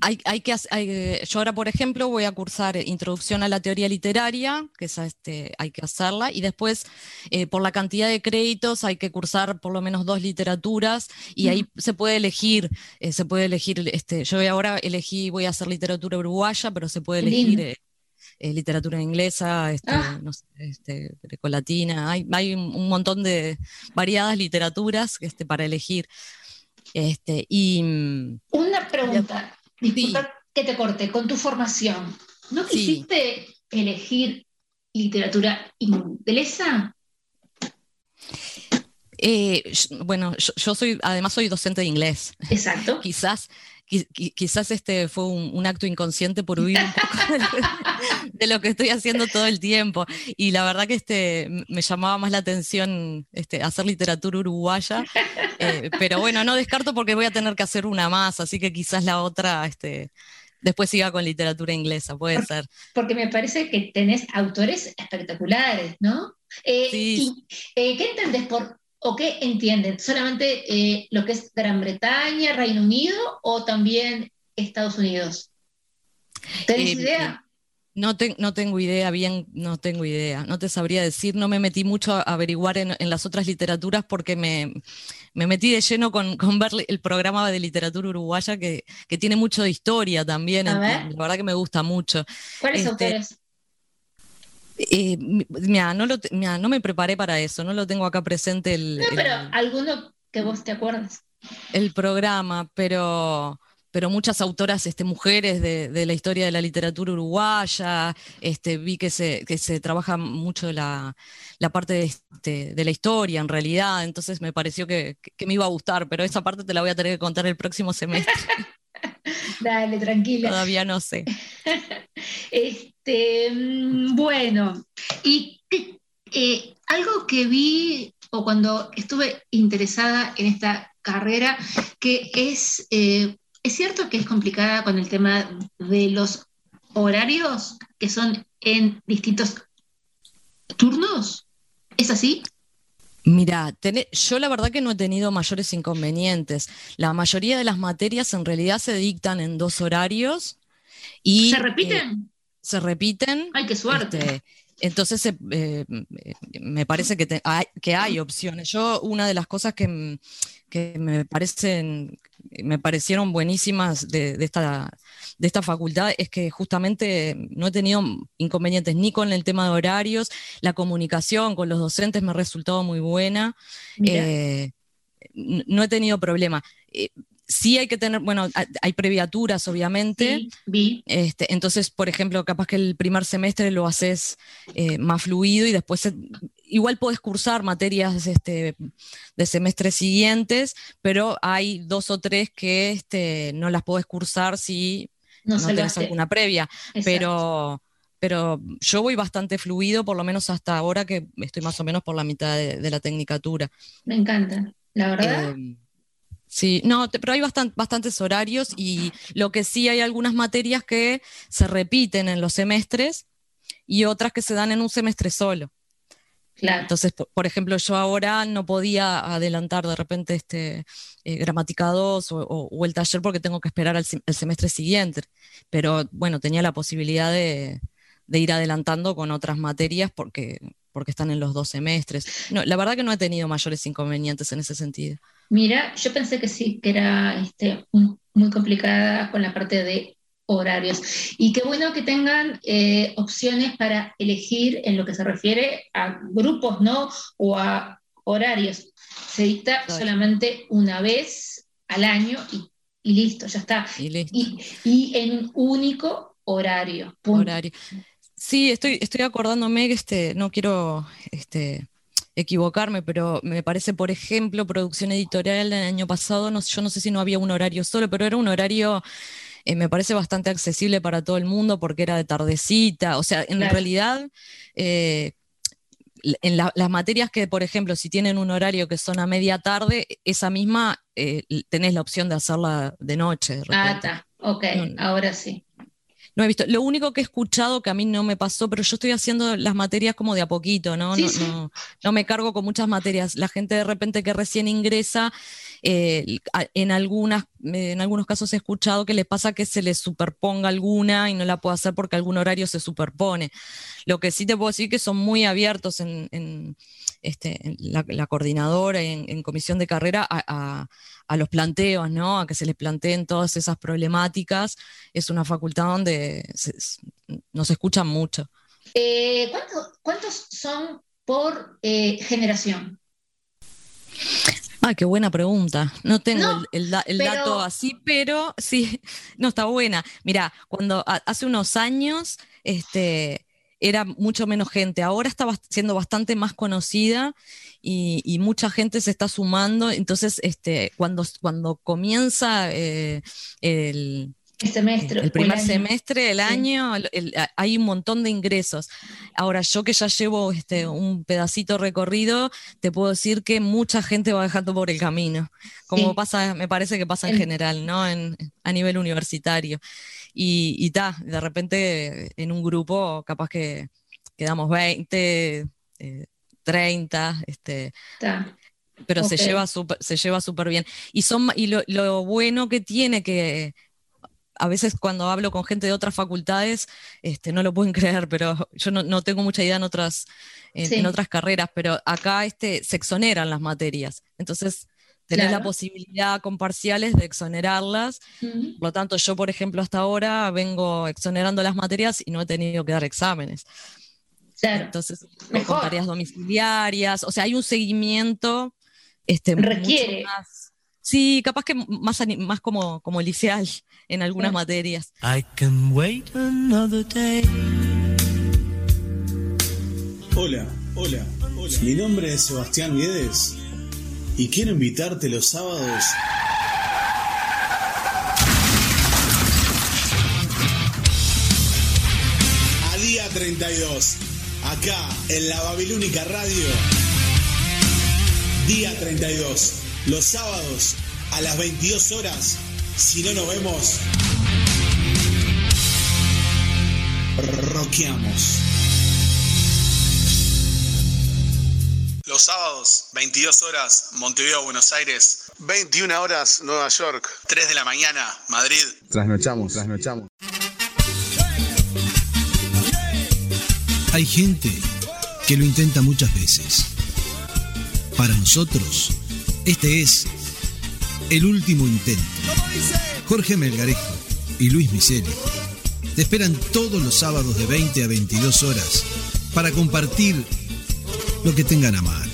Hay, hay que, hay, eh, yo ahora, por ejemplo, voy a cursar Introducción a la Teoría Literaria, que esa este, hay que hacerla, y después, eh, por la cantidad de créditos, hay que cursar por lo menos dos literaturas, y ahí se puede elegir, eh, se puede elegir, este, yo ahora elegí, voy a hacer literatura uruguaya, pero se puede elegir eh, eh, literatura inglesa, este, Ah. no sé, este, grecolatina, hay, hay un, un montón de variadas literaturas este, para elegir. Este, y mm, Una pregunta, disculpa que te corte, con tu formación, ¿no Sí. quisiste elegir literatura inglesa? Eh, bueno, yo, yo soy, además soy docente de inglés. Exacto. Quizás, qui- qui- quizás este fue un, un acto inconsciente por huir un poco de lo, de lo que estoy haciendo todo el tiempo. Y la verdad que este, me llamaba más la atención este, hacer literatura uruguaya. Eh, pero bueno, no descarto porque voy a tener que hacer una más, así que quizás la otra este, después siga con literatura inglesa, puede ser. Porque me parece que tenés autores espectaculares, ¿no? Eh, Sí. y, eh, ¿Qué entendés por, o qué entienden? ¿Solamente eh, lo que es Gran Bretaña, Reino Unido o también Estados Unidos? ¿Tenés Eh, idea? No, te- no tengo idea, bien, no tengo idea, no te sabría decir, no me metí mucho a averiguar en, en las otras literaturas porque me, me metí de lleno con, con ver el programa de literatura uruguaya que, que tiene mucho de historia también, A en- ver. la verdad que me gusta mucho. ¿Cuáles este, autores? Eh, mira, no, lo te- mira, no me preparé para eso, no lo tengo acá presente el, No, el- pero alguno que vos te acuerdas. el programa, pero, pero muchas autoras este, mujeres de, de la historia de la literatura uruguaya, este, vi que se, que se trabaja mucho la, la parte de, este, de la historia en realidad, entonces me pareció que, que me iba a gustar, pero esa parte te la voy a tener que contar el próximo semestre, Dale, tranquila. todavía no sé. Este, mm, bueno, y eh, algo que vi o cuando estuve interesada en esta carrera, que es, eh, es cierto que es complicada con el tema de los horarios que son en distintos turnos. ¿Es así? Mira, tené- yo la verdad que no he tenido mayores inconvenientes. La mayoría de las materias en realidad se dictan en dos horarios y ¿Se eh, repiten? Se repiten. Ay, qué suerte. Este, entonces eh, eh, me parece que, te- hay, que hay opciones. Yo, una de las cosas que, m- que me parecen, me parecieron buenísimas de, de esta, de esta facultad es que justamente no he tenido inconvenientes ni con el tema de horarios, la comunicación con los docentes me ha resultado muy buena. Eh, no he tenido problema. Eh, sí hay que tener, bueno, ha- hay previaturas, obviamente. Sí, vi. Este, entonces, por ejemplo, capaz que el primer semestre lo haces eh, más fluido y después igual podés cursar materias este, de semestres siguientes, pero hay dos o tres que este, no las podés cursar si No no, tenés alguna previa. Exacto. Pero, pero yo voy bastante fluido, por lo menos hasta ahora que estoy más o menos por la mitad de, de la tecnicatura. Me encanta. La verdad, Eh, sí, no, te- pero hay bastan- bastantes horarios y lo que sí hay algunas materias que se repiten en los semestres y otras que se dan en un semestre solo. claro. Entonces, por, por ejemplo, yo ahora no podía adelantar de repente este eh, gramática 2 o, o- o el taller porque tengo que esperar al el semestre siguiente. Pero bueno, tenía la posibilidad de, de ir adelantando con otras materias porque, porque están en los dos semestres. No, la verdad que no he tenido mayores inconvenientes en ese sentido. Mira, yo pensé que sí, que era este, muy complicada con la parte de horarios. Y qué bueno que tengan eh, opciones para elegir en lo que se refiere a grupos, ¿no? O a horarios. Se dicta solamente una vez al año y, y listo, ya está. Y listo. Y, y en un único horario. punto. horario. Sí, estoy, estoy acordándome que este, no quiero este, equivocarme, pero me parece, por ejemplo, producción editorial el año pasado, no, yo no sé si no había un horario solo, pero era un horario, eh, me parece bastante accesible para todo el mundo porque era de tardecita. O sea, en Claro. realidad, eh, en la- las materias que, por ejemplo, si tienen un horario que son a media tarde, esa misma eh, tenés la opción de hacerla de noche. de Ah, está. Ok, no. ahora sí. No he visto. Lo único que he escuchado que a mí no me pasó, pero yo estoy haciendo las materias como de a poquito, ¿no? Sí, no, sí. no, no me cargo con muchas materias. La gente de repente que recién ingresa, eh, en, algunas, eh, en algunos casos he escuchado que les pasa que se les superponga alguna y no la puedo hacer porque algún horario se superpone. Lo que sí te puedo decir que son muy abiertos en, en, este, la, la coordinadora en, en comisión de carrera a, a- a los planteos, ¿no? A que se les planteen todas esas problemáticas. Es una facultad donde se- nos escuchan mucho. Eh, ¿cuánto- ¿Cuántos son por eh, generación? Ay, qué buena pregunta. No tengo No, el, el da- el pero- dato así, pero sí, no está buena. Mira, cuando a- hace unos años este, era mucho menos gente, ahora está siendo bastante más conocida y, y mucha gente se está sumando. Entonces, este, cuando, cuando comienza eh, el, El semestre. el primer semestre del año el- hay un montón de ingresos. Ahora, yo que ya llevo este, un pedacito recorrido, te puedo decir que mucha gente va dejando por el camino, como Sí. pasa, me parece que pasa en En- general, ¿no? En, a nivel universitario. Y, y ta, de repente en un grupo capaz que quedamos 20, eh, 30, este, Está. pero se lleva súper, se lleva súper bien. Y, son, y lo, lo bueno que tiene que a veces cuando hablo con gente de otras facultades, este, no lo pueden creer, pero yo no, no tengo mucha idea en otras, en, Sí. en otras carreras, pero acá este, se exoneran las materias. Entonces, tenés la posibilidad con parciales de exonerarlas. Por lo tanto, yo, por ejemplo, hasta ahora vengo exonerando las materias y no he tenido que dar exámenes. Claro. Entonces, Mejor. con tareas domiciliarias, o sea, hay un seguimiento este, mucho Requiere. más- sí, capaz que más, más como, como liceal en algunas Claro. materias. I can wait another day. Hola, hola, hola. Mi nombre es Sebastián Guedes y quiero invitarte los sábados a día 32, acá en la Babilónica Radio. Día 32, los sábados a las 22 horas. Si no nos vemos, roqueamos. Los sábados, 22 horas, Montevideo, Buenos Aires. 21 horas, Nueva York. 3 de la mañana, Madrid. Trasnochamos, trasnochamos. Hay gente que lo intenta muchas veces. Para nosotros, este es el último intento. Jorge Melgarejo y Luis Miseli te esperan todos los sábados de 20 a 22 horas para compartir lo que tengan a mano.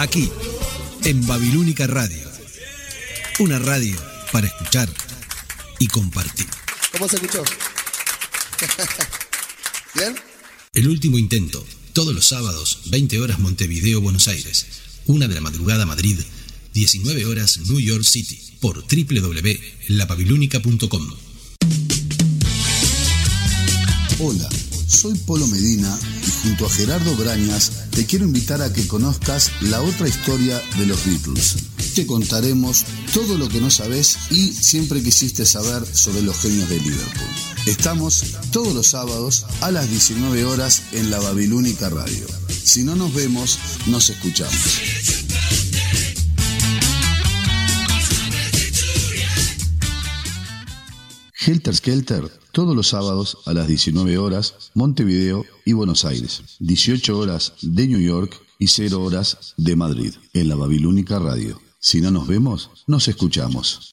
Aquí, en Babilónica Radio. Una radio para escuchar y compartir. ¿Cómo se escuchó? ¿Bien? El último intento, todos los sábados, 20 horas Montevideo, Buenos Aires. Una de la madrugada Madrid, 19 horas New York City, por www.lababilónica.com. Hola, soy Polo Medina y junto a Gerardo Brañas te quiero invitar a que conozcas la otra historia de los Beatles. Te contaremos todo lo que no sabes y siempre quisiste saber sobre los genios de Liverpool. Estamos todos los sábados a las 19 horas en la Babilónica Radio. Si no nos vemos, nos escuchamos. Helter Skelter, todos los sábados a las 19 horas, Montevideo y Buenos Aires. 18 horas de New York y 0 horas de Madrid, en la Babilónica Radio. Si no nos vemos, nos escuchamos.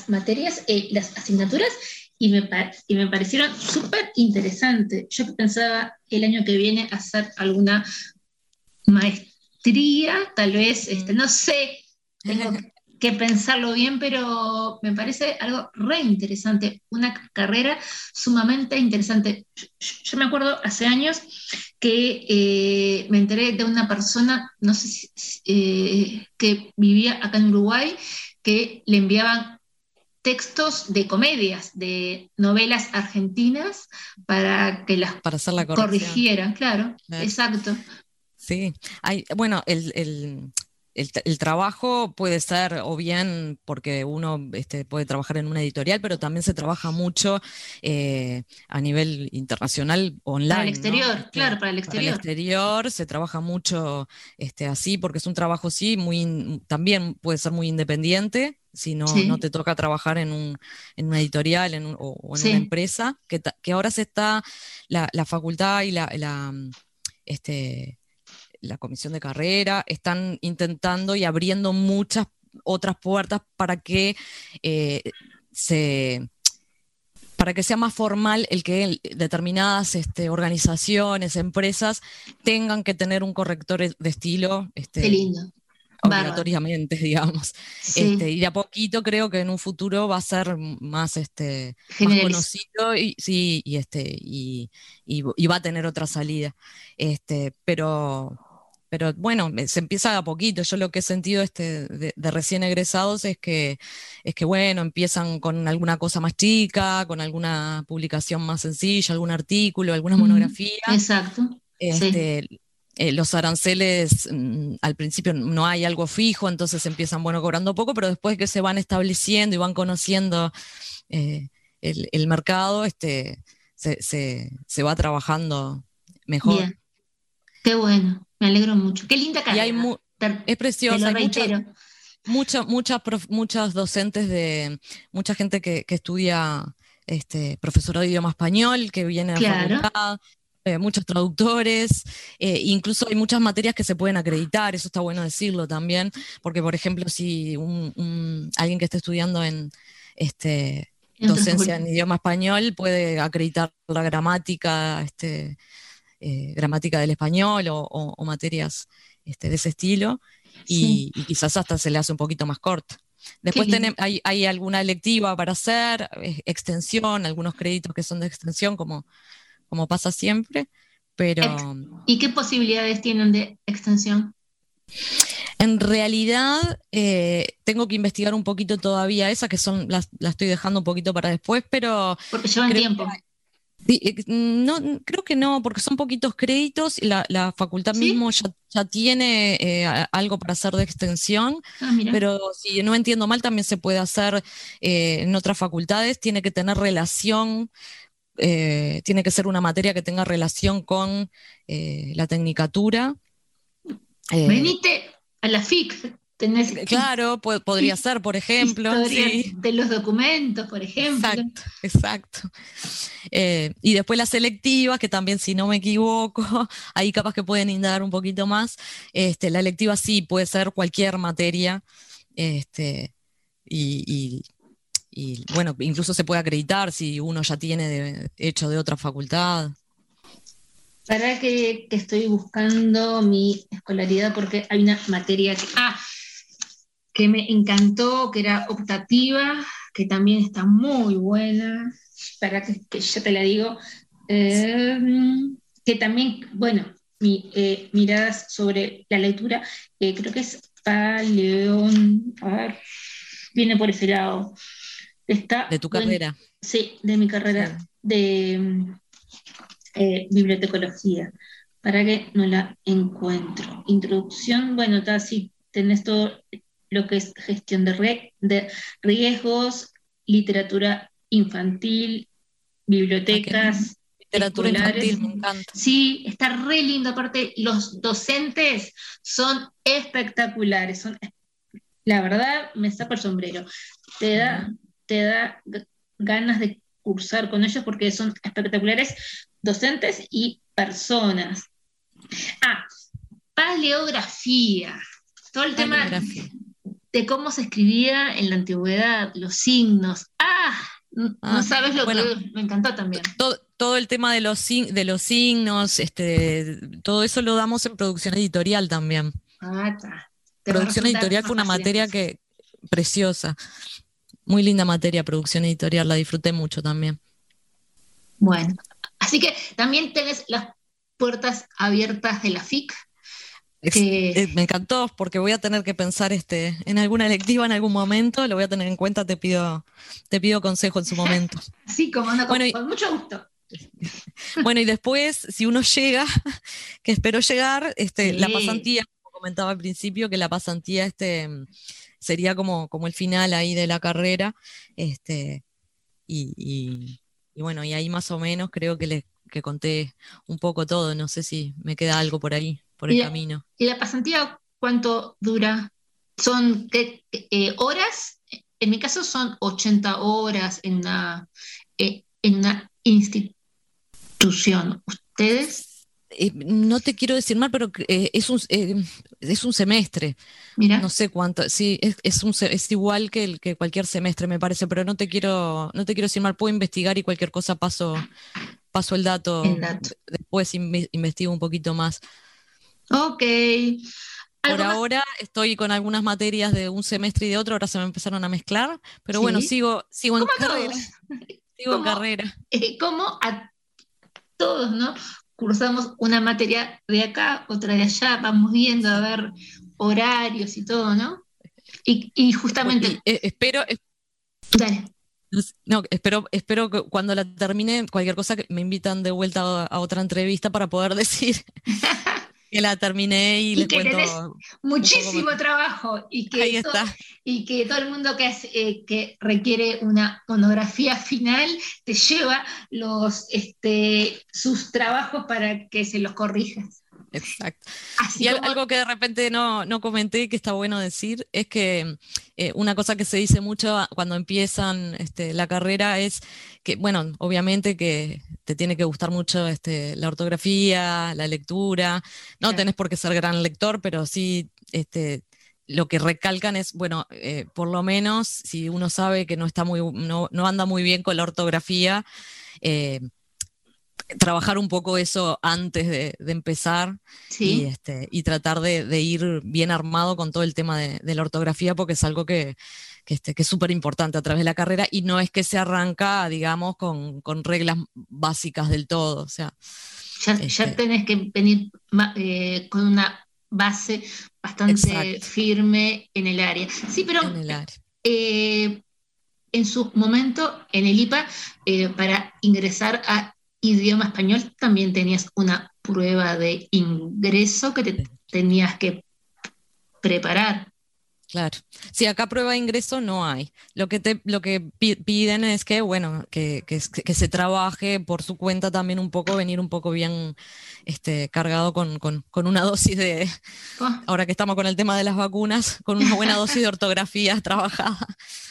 las materias, eh, las asignaturas, y me, y me parecieron súper interesantes. Yo pensaba el año que viene hacer alguna maestría, tal vez, este, no sé, tengo que pensarlo bien, pero me parece algo re interesante, una carrera sumamente interesante. Yo, yo me acuerdo hace años que eh, me enteré de una persona, no sé si, eh, que vivía acá en Uruguay, que le enviaban textos de comedias, de novelas argentinas, para que las Para hacer la corrección. corrigieran, claro, exacto. Sí, hay, bueno, el, el- el tra- el trabajo puede ser o bien porque uno este, puede trabajar en una editorial, pero también se trabaja mucho eh, a nivel internacional online. Para el exterior, Este, claro, para el Para el exterior. exterior se trabaja mucho este, así porque es un trabajo, sí, muy, también puede ser muy independiente. Si no, Sí. no te toca trabajar en, un, en una editorial en un- o, o en Sí. una empresa, que, que ahora se está, la, la facultad y la, la, este, la comisión de carrera están intentando y abriendo muchas otras puertas para que eh, se para que sea más formal el que determinadas este, organizaciones, empresas tengan que tener un corrector de estilo este, Qué lindo. Bárbaro. obligatoriamente, digamos. Sí. Este, y de a poquito creo que en un futuro va a ser más, este, más conocido y, sí, y, este, y, y- y va a tener otra salida. Este, pero, pero bueno, se empieza a poquito. Yo lo que he sentido este, de, de recién egresados es que, es que, bueno, empiezan con alguna cosa más chica, con alguna publicación más sencilla, algún artículo, alguna monografía. Exacto. Sí. Este, eh, los aranceles, mm, al principio no hay algo fijo, entonces empiezan, bueno, cobrando poco, pero después que se van estableciendo y van conociendo eh, el, el mercado, este, se, se- se va trabajando mejor. Bien. Qué bueno. Me alegro mucho. Qué linda Y carrera. hay mu- Te- es preciosa, hay mucha- muchas, prof- muchas docentes de, mucha gente que, que estudia este, profesorado de idioma español, que viene a la Claro. facultad, eh, muchos traductores, eh, incluso hay muchas materias que se pueden acreditar, eso está bueno decirlo también, porque por ejemplo, si un, un- alguien que esté estudiando en este, docencia en idioma español puede acreditar la gramática, este, eh, gramática del español o, o- o materias este, de ese estilo, y, y quizás hasta se le hace un poquito más corta. Después lindo. tenem- hay, hay alguna electiva para hacer, extensión, algunos créditos que son de extensión, como, como pasa siempre, pero ¿Y qué posibilidades tienen de extensión? en realidad eh, tengo que investigar un poquito todavía esas, que son, las, las estoy dejando un poquito para después, pero Porque llevan tiempo. No, creo que no, porque son poquitos créditos y la, la facultad mismo ya, ya tiene eh, algo para hacer de extensión, Ah, pero si no entiendo mal, también se puede hacer eh, en otras facultades, tiene que tener relación, eh, tiene que ser una materia que tenga relación con eh, la tecnicatura. Eh, Venite a la FIC. Tenés Claro, po- podría ser, por ejemplo. sí. de los documentos, por ejemplo. Exacto, exacto. Eh, y después las selectivas, que también, si no me equivoco, ahí capaz que pueden indagar un poquito más. Este, la electiva sí puede ser cualquier materia. Este, y, y- y, bueno, incluso se puede acreditar si uno ya tiene de- hecho de otra facultad. Para que, que estoy buscando mi escolaridad porque hay una materia que, ah, que me encantó, que era optativa, que también está muy buena. Para que, que ya te la digo. Eh, que también, bueno, mi, eh, miradas sobre la lectura, eh, creo que es Paleón, a ver, viene por ese lado. Está De tu buen- carrera. Sí, de mi carrera de eh, bibliotecología, para que no la encuentro. Introducción, bueno, está así, tenés todo lo que es gestión de, de riesgos, literatura infantil, bibliotecas. Literatura infantil, me encanta. Sí, está re lindo. Aparte, los docentes son espectaculares. Son, la verdad, me saco el sombrero. Te da, te da ganas de cursar con ellos porque son espectaculares docentes y personas. Ah, paleografía. Todo el tema de cómo se escribía en la antigüedad, los signos. Ah, n- Ah, no sabes lo bueno. que me encantó también. todo, todo el tema de los, de los signos, este, todo eso lo damos en producción editorial también. Ah, está. Producción editorial fue una materia que preciosa. Muy linda materia, producción editorial, la disfruté mucho también. Bueno, así que también tenés las puertas abiertas de la FIC. Que- eh, me encantó porque voy a tener que pensar este, en alguna electiva en algún momento, lo voy a tener en cuenta, te pido, te pido consejo en su momento. Sí, como no, con, Bueno, y- con mucho gusto. Bueno, y después, si uno llega, que espero llegar, este, la pasantía, como comentaba al principio, que la pasantía este, sería como, como el final ahí de la carrera. Este, y, y- y bueno, y ahí más o menos creo que les que conté un poco todo. No sé si me queda algo por ahí, por el Y- camino. ¿Y la pasantía cuánto dura? ¿Son qué, eh, horas? En mi caso son 80 horas en una, eh, en una institución. ¿Ustedes? eh, no te quiero decir mal, pero es, un, es un semestre. Mira. No sé cuánto. Sí, es, es, un, es igual que, el, que cualquier semestre, me parece, pero no te quiero, no te quiero decir mal. Puedo investigar y cualquier cosa paso, paso el dato. El dato. Después inve- investigo un poquito más. Ok. Por ahora estoy con algunas materias de un semestre y de otro, ahora se me empezaron a mezclar, pero bueno, sigo, sigo en carrera. Sigo en carrera. eh, como a todos, ¿no? Cursamos una materia de acá, otra de allá, vamos viendo a ver horarios y todo, ¿no? Y, y justamente, Y, eh, espero, es- dale, no, espero, espero que cuando la termine, cualquier cosa que me invitan de vuelta a, a otra entrevista para poder decir que la terminé y, Y les que cuento. tenés un poco muchísimo trabajo y que, Ahí to- está. y que todo el mundo que, hace- eh, que requiere una monografía final te lleva los, este, sus trabajos para que se los corrijas. Exacto. Así Y como- algo que de repente no, no comenté que está bueno decir es que eh, una cosa que se dice mucho cuando empiezan este, la carrera es que, bueno, obviamente que te tiene que gustar mucho este, la ortografía, la lectura. No Claro. tenés por qué ser gran lector, pero sí este, lo que recalcan es, bueno, eh, por lo menos si uno sabe que no está muy, no, no anda muy bien con la ortografía, eh, trabajar un poco eso antes de, de empezar y, este, y tratar de, de ir bien armado con todo el tema de, de la ortografía, porque es algo que, que, este, que es súper importante a través de la carrera y no es que se arranca, digamos, con, con reglas básicas del todo. O sea, ya, ya este- tenés que venir eh, con una base bastante Exacto. firme en el área. Sí, pero en el área. eh, en su momento en el IPA, eh, para ingresar a idioma español, también tenías una prueba de ingreso que te tenías que preparar. Claro. Sí, acá prueba de ingreso no hay. Lo que te, lo que pi- piden es que, bueno, que, que, que se trabaje por su cuenta también un poco, venir un poco bien este, cargado con, con, con una dosis de, Oh, ahora que estamos con el tema de las vacunas, con una buena dosis de ortografía trabajada.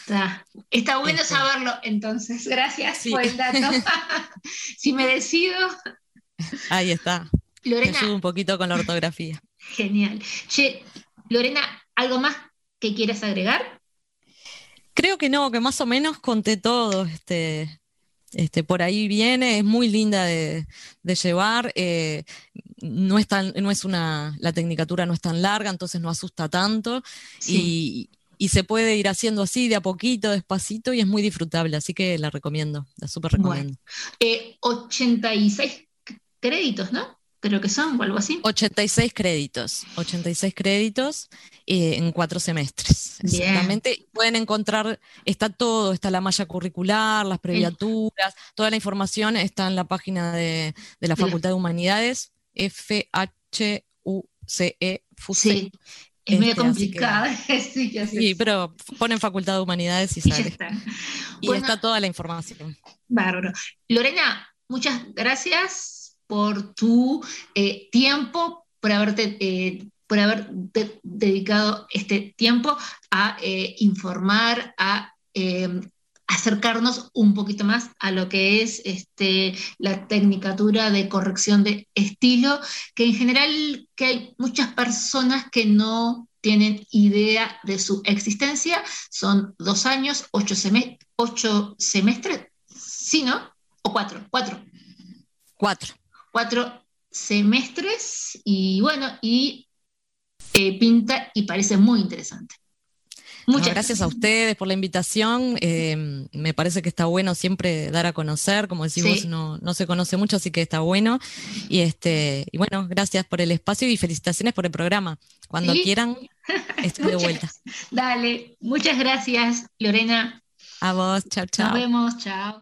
está, está bueno Este. saberlo, entonces. Gracias Sí. por el dato. si me decido, Ahí está. Lorena, ayudo un poquito con la ortografía. genial. Che, Lorena, ¿algo más que quieras agregar? Creo que no, que más o menos conté todo. Este, este, por ahí viene, es muy linda de, de llevar. eh, no es tan, no es una, la tecnicatura no es tan larga, entonces no asusta tanto. Y, y se puede ir haciendo así, de a poquito, despacito, y es muy disfrutable, así que la recomiendo, la súper recomiendo. Eh, 86 créditos, ¿no? Creo que son, o algo así. 86 créditos, 86 créditos eh, en cuatro semestres. Bien. Exactamente. Pueden encontrar, está todo, está la malla curricular, las previaturas, toda la información está en la página de, de la Facultad de Humanidades, F-H-U-C-E, FUCE. Sí, es medio Este, que- complicada. sí, ya sé. Sí, pero ponen Facultad de Humanidades y Y ya sale. está. Y Bueno. está toda la información. Bárbaro. Lorena, muchas gracias por tu eh, tiempo, por haberte, eh, por haber de- dedicado este tiempo a eh, informar, a acercarnos un poquito más a lo que es este, la tecnicatura de corrección de estilo, que en general que hay muchas personas que no tienen idea de su existencia. Son dos años, ocho, seme- ocho semestres, ¿sí, no? O cuatro, cuatro, Cuatro. Cuatro semestres y bueno, y eh, pinta y parece muy interesante. No, Muchas gracias a ustedes por la invitación. eh, me parece que está bueno siempre dar a conocer, como decimos, Sí. no, no se conoce mucho, así que está bueno. Y este, y bueno, gracias por el espacio y felicitaciones por el programa. Cuando Sí. quieran, estoy de vuelta. Dale, muchas gracias, Lorena. A vos, chao, chao. Nos vemos, chao.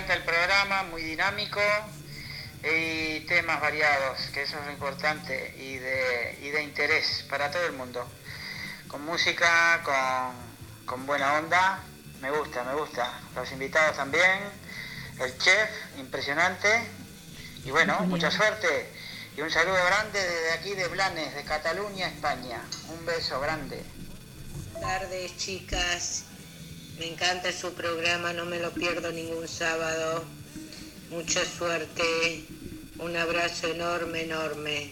Encanta el programa, muy dinámico y temas variados, que eso es lo importante y de, y de interés para todo el mundo. Con música, con, con buena onda, me gusta, me gusta. Los invitados también, el chef, impresionante. Y bueno, mucha suerte. Y un saludo grande desde aquí de Blanes, de Cataluña, España. Un beso grande. Buenas tardes, chicas. Me encanta su programa, no me lo pierdo ningún sábado. Mucha suerte. Un abrazo enorme, enorme.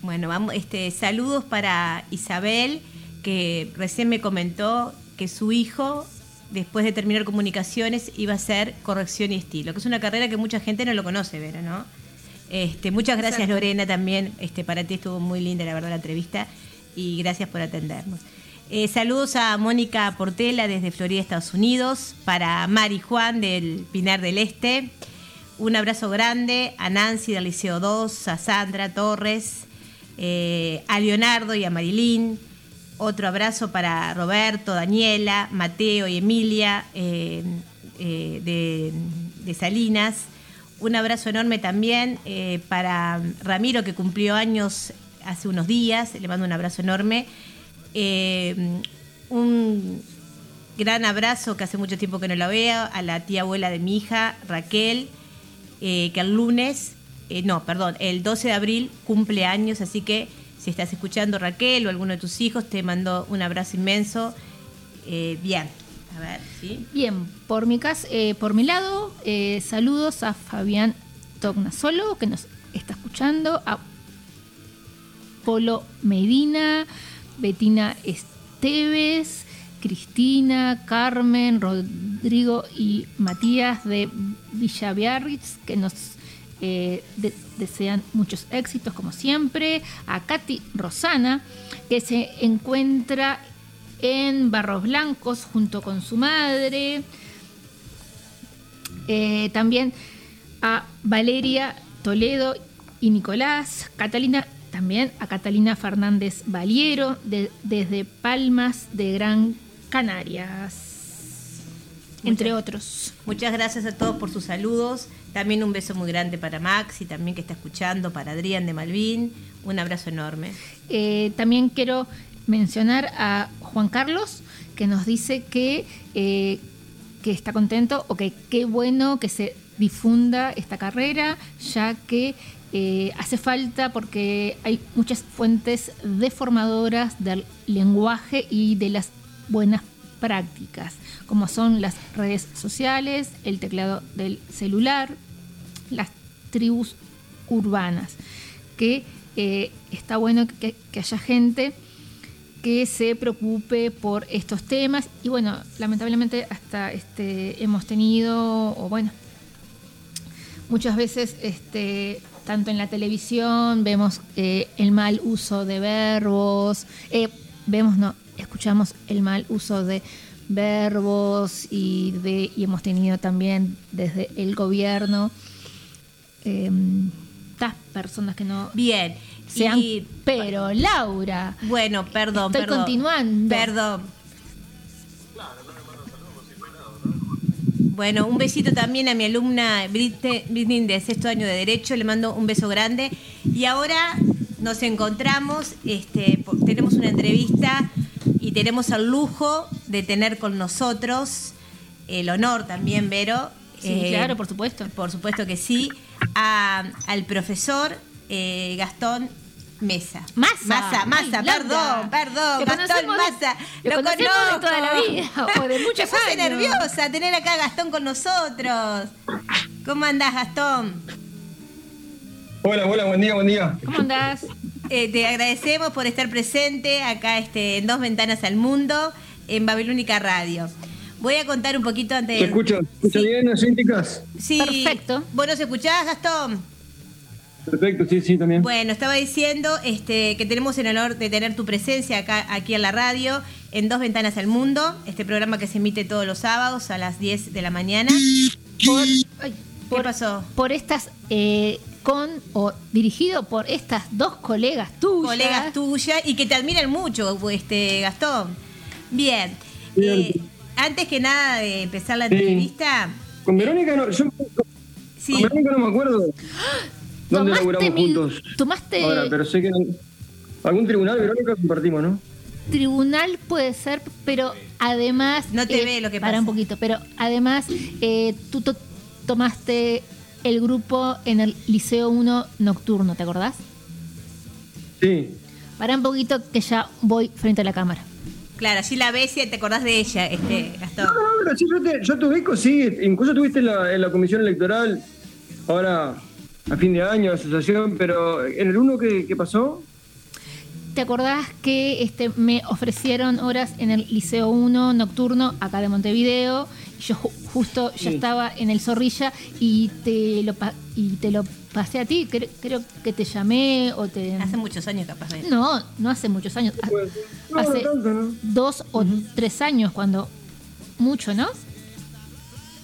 Bueno, vamos, este, saludos para Isabel, que recién me comentó que su hijo, después de terminar comunicaciones, iba a hacer corrección y estilo, que es una carrera que mucha gente no lo conoce, Vera, ¿no? Este, muchas gracias. Lorena también, este, para ti estuvo muy linda la verdad la entrevista y gracias por atendernos. Eh, saludos a Mónica Portela desde Florida, Estados Unidos, para Mari Juan del Pinar del Este, un abrazo grande a Nancy del Liceo 2, a Sandra Torres, eh, a Leonardo y a Marilyn. Otro abrazo para Roberto, Daniela, Mateo y Emilia eh, de, de Salinas. Un abrazo enorme también para Ramiro, que cumplió años hace unos días. Le mando un abrazo enorme. Eh, un gran abrazo, que hace mucho tiempo que no la veo, a la tía abuela de mi hija, Raquel, eh, que el lunes, eh, no, perdón, el 12 de abril cumple años, así que si estás escuchando Raquel o alguno de tus hijos, te mando un abrazo inmenso. Bien, a ver, ¿sí? Bien, por mi, cas- eh, por mi lado, saludos a Fabián Tognasolo, que nos está escuchando, a Polo Medina, Betina Esteves, Cristina, Carmen, Rodrigo y Matías de Villaviarritz, que nos eh, de- desean muchos éxitos como siempre, a Katy Rosana, que se encuentra en Barros Blancos junto con su madre, eh, también a Valeria Toledo y Nicolás, Catalina, también a Catalina Fernández Valiero, de- desde Palmas de Gran Canarias, entre otros. Muchas gracias a todos por sus saludos. También un beso muy grande para Maxi, también que está escuchando, para Adrián de Malvin. Un abrazo enorme. Eh, también quiero mencionar a Juan Carlos, que nos dice que, eh, que está contento o que qué bueno que se difunda esta carrera, ya que eh, hace falta porque hay muchas fuentes deformadoras del lenguaje y de las buenas prácticas, como son las redes sociales, el teclado del celular, las tribus urbanas, que eh, está bueno que, que haya gente que se preocupe por estos temas y bueno, lamentablemente hasta este hemos tenido o bueno, muchas veces este tanto en la televisión vemos eh, el mal uso de verbos, eh, vemos no, escuchamos el mal uso de verbos y de y hemos tenido también desde el gobierno eh, estas personas que no Bien. sean y- pero Laura Bueno, perdón, Estoy perdón. continuando. Perdón. Bueno, un besito también a mi alumna Britney de sexto año de Derecho, le mando un beso grande. Y ahora nos encontramos, este, tenemos una entrevista y tenemos el lujo de tener con nosotros, el honor también, Vero. Sí, claro, por supuesto. Por supuesto que sí, a- al profesor eh, Gastón Mesa. Massa, Massa, Ay, perdón, perdón, Lo Gastón de- Massa. lo conocemos de toda la vida, o de muchos años. nerviosa tener acá a Gastón con nosotros. ¿Cómo andás, Gastón? Hola, hola, buen día, buen día. ¿Cómo andás? Eh, te agradecemos por estar presente acá este, en Dos Ventanas al Mundo, en Babilónica Radio. Voy a contar un poquito antes. ¿Se escucha, ¿se escucha bien, las? Sí. Perfecto. ¿Vos nos escuchás, Gastón? Perfecto, sí, sí, también. Bueno, estaba diciendo este, que tenemos el honor de tener tu presencia acá, aquí en la radio, en Dos Ventanas al Mundo, este programa que se emite todos los sábados a las 10 de la mañana. Por, ay, ¿Qué pasó? por estas eh, con o dirigido por estas dos colegas tuyas. Colegas tuyas y que te admiran mucho, este Gastón. Bien. eh, antes que nada de empezar la Sí. entrevista, Con Verónica no, yo Sí. con Verónica no me acuerdo dónde Tomaste laburamos mi- juntos. tomaste- Ahora, pero sé que no- algún tribunal Verónica compartimos, ¿no? Tribunal puede ser, pero además. No te eh, ve lo que para pasa. un poquito, pero además eh, tú to- tomaste el grupo en el Liceo 1 nocturno, ¿te acordás? Sí. Para un poquito que ya voy frente a la cámara. claro, así la ves y te acordás de ella, este Gastón. No, no, pero sí, yo te, yo te ubico, sí. Incluso estuviste en la, en la comisión electoral, ahora a fin de año, asociación, pero en el uno que pasó, ¿Te acordás que este, me ofrecieron horas en el Liceo 1 nocturno acá de Montevideo? Y Yo ju- justo ya Sí. estaba en el Zorrilla y te lo, pa- y te lo pasé a ti. Cre- creo que te llamé o te... Hace muchos años capaz de No, no hace muchos años. Ha- no, hace no tanto, ¿no? dos o tres años cuando... Mucho, ¿no?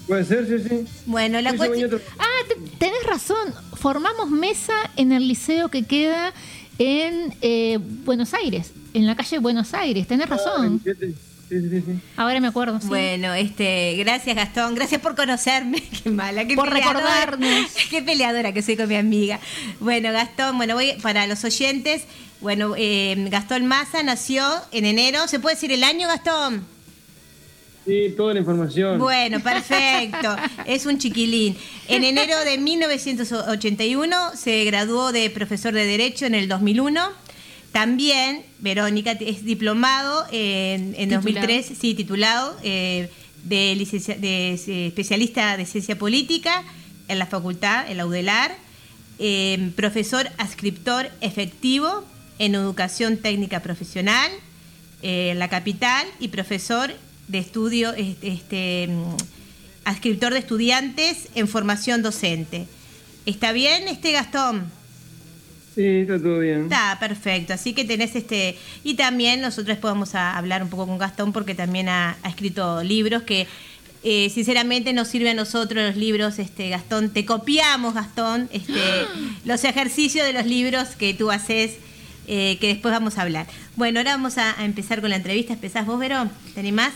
Puede ser, sí, sí. Bueno, la Sí, cuestión... Ah, te- tenés razón. Formamos mesa en el liceo que queda en eh, Buenos Aires, en la calle Buenos Aires. Tenés razón. Sí, sí, sí. Ahora me acuerdo. sí. Bueno, este, gracias Gastón, gracias por conocerme, qué mala, qué Por peleadora, recordarnos. qué peleadora que soy con mi amiga. Bueno, Gastón, bueno, voy para los oyentes, bueno, eh, Gastón Maza nació en enero, ¿se puede decir el año, Gastón? Sí, toda la información. Bueno, perfecto. Es un chiquilín. En enero de 1981 se graduó de profesor de Derecho en el 2001. También Verónica es diplomado en, en Titulado. 2003, sí, titulado eh, de, licencia- de, eh, especialista de ciencia política en la facultad, en la UDELAR. eh, profesor adscriptor efectivo en educación técnica profesional eh, en la capital y profesor de estudio, este, este, mm, adscriptor de estudiantes en formación docente. ¿Está bien este Gastón? Sí, está todo bien. Está perfecto, así que tenés este y también nosotros podemos a- hablar un poco con Gastón porque también ha, ha escrito libros que eh, sinceramente nos sirve a nosotros los libros, este Gastón, te copiamos Gastón, este, los ejercicios de los libros que tú haces, eh, que después vamos a hablar. Bueno, ahora vamos a, a empezar con la entrevista. ¿Empezás vos, Verón? ¿Te animás?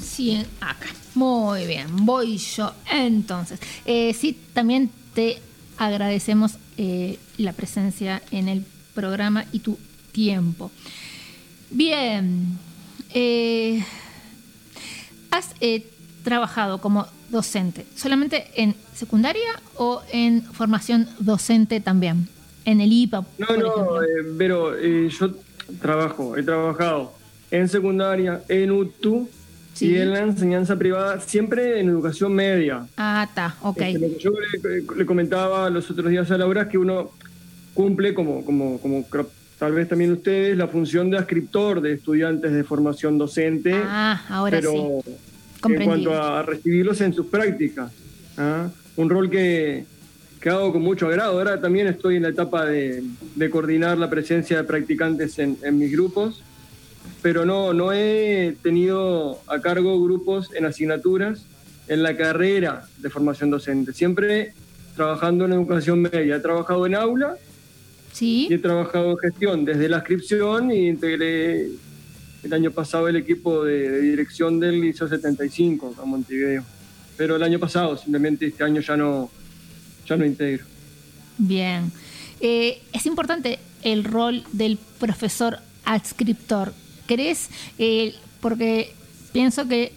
Sí, acá. Muy bien, voy yo. Entonces, eh, sí, también te agradecemos eh, la presencia en el programa y tu tiempo. Bien, eh, has trabajado como docente solamente en secundaria o en formación docente también, en el IPA. No, por no, eh, pero eh, yo trabajo, he trabajado en secundaria, en UTU Sí. y en la enseñanza privada, siempre en educación media. Ah, está, ok. Este, lo que yo le, le comentaba los otros días a Laura es que uno cumple, como, como, como tal vez también ustedes, la función de ascriptor de estudiantes de formación docente, Ah, ahora pero sí. en cuanto a recibirlos en sus prácticas. ¿ah? Un rol que, que hago con mucho agrado. Ahora también estoy en la etapa de, de coordinar la presencia de practicantes en, en mis grupos, pero no, no he tenido a cargo grupos en asignaturas en la carrera de formación docente. Siempre trabajando en educación media. He trabajado en aula Sí. y he trabajado en gestión desde la inscripción y integré el año pasado el equipo de, de dirección del Liceo 75 acá en Montevideo. Pero el año pasado, simplemente este año ya no, ya no integro. Bien. Eh, es importante el rol del profesor adscriptor. ¿Crees? Eh, porque pienso que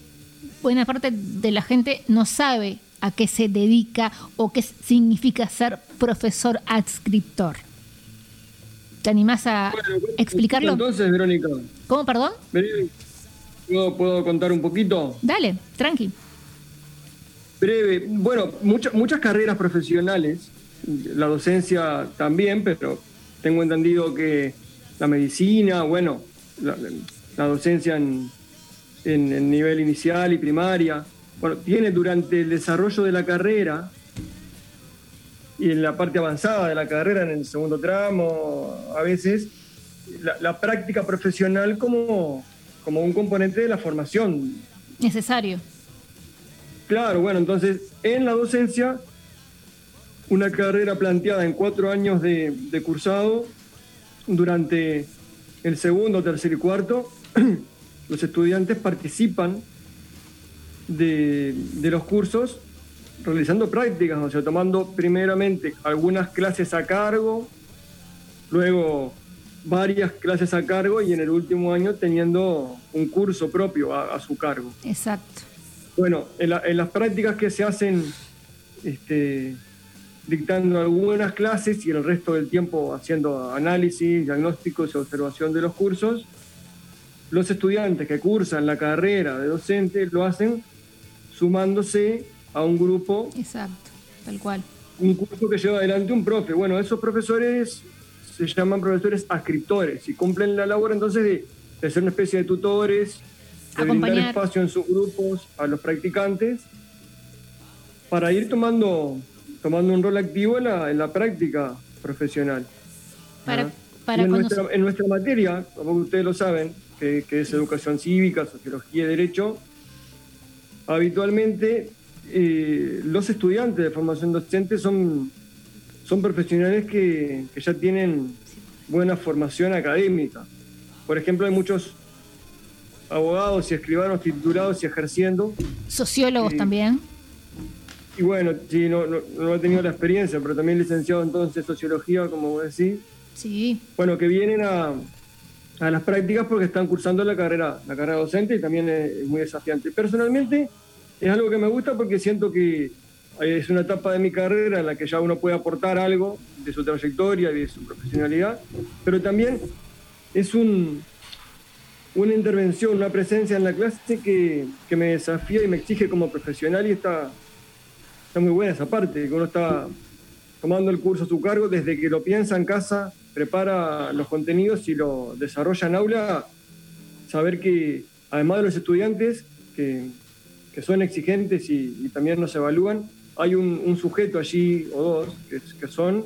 buena parte de la gente no sabe a qué se dedica o qué significa ser profesor adscriptor. ¿Te animás a explicarlo? Entonces, Verónica, ¿Cómo, perdón? ¿puedo, puedo contar un poquito? Dale, tranqui. Breve. Bueno, muchas muchas carreras profesionales, la docencia también, pero tengo entendido que la medicina, bueno, la, la docencia en, en, en nivel inicial y primaria, bueno, tiene durante el desarrollo de la carrera y en la parte avanzada de la carrera, en el segundo tramo, a veces, la, la práctica profesional como, como un componente de la formación. Necesario. Claro, bueno, entonces en la docencia, una carrera planteada en cuatro años de, de cursado, durante el segundo, tercer y cuarto, los estudiantes participan de, de los cursos realizando prácticas, o sea, tomando primeramente algunas clases a cargo, luego varias clases a cargo y en el último año teniendo un curso propio a, a su cargo. Exacto. Bueno, en, la- en las prácticas que se hacen este, dictando algunas clases y el resto del tiempo haciendo análisis, diagnósticos y observación de los cursos, los estudiantes que cursan la carrera de docente lo hacen sumándose a un grupo, Exacto. Tal cual. un curso que lleva adelante un profe. Bueno, esos profesores se llaman profesores ascriptores y cumplen la labor entonces de, de ser una especie de tutores, de brindar Acompañar. espacio en sus grupos a los practicantes para ir tomando, tomando un rol activo en la, en la práctica profesional. Para, ¿Ah? para en, nuestra, en nuestra materia, como ustedes lo saben, que, que es educación cívica, sociología y derecho, habitualmente eh, los estudiantes de formación docente son, son profesionales que, que ya tienen buena formación académica. Por ejemplo, hay muchos abogados y escribanos titulados y ejerciendo. Sociólogos Sí. también. Y bueno, sí, no, no, no he tenido la experiencia, pero también licenciado entonces en sociología, como vos decís. Sí. Bueno, que vienen a, a las prácticas porque están cursando la carrera, la carrera docente y también es, es muy desafiante. Personalmente es algo que me gusta porque siento que es una etapa de mi carrera en la que ya uno puede aportar algo de su trayectoria y de su profesionalidad, pero también es un, una intervención, una presencia en la clase que, que me desafía y me exige como profesional y está, está muy buena esa parte, que uno está tomando el curso a su cargo desde que lo piensa en casa, prepara los contenidos y lo desarrolla en aula, saber que además de los estudiantes que, que son exigentes y, y también nos evalúan, hay un, sujeto allí o dos que, que son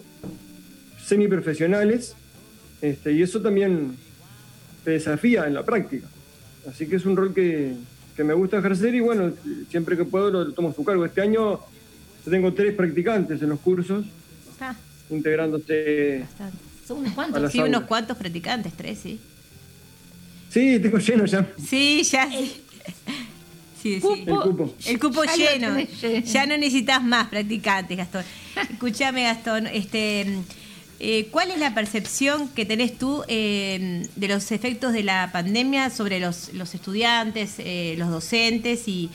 semiprofesionales este, y eso también te desafía en la práctica. Así que es un rol que, que me gusta ejercer y bueno, siempre que puedo lo tomo a su cargo. Este año yo tengo tres practicantes en los cursos, Ah, integrándose Son unos cuantos. sí, aulas. unos cuantos practicantes, tres, sí. Sí, tengo lleno ya. Sí, ya. Sí, sí. El cupo. El cupo Ya lleno. Ya no necesitas más practicantes, Gastón. Escúchame, Gastón, este, eh, ¿cuál es la percepción que tenés tú eh, de los efectos de la pandemia sobre los, los estudiantes, eh, los docentes y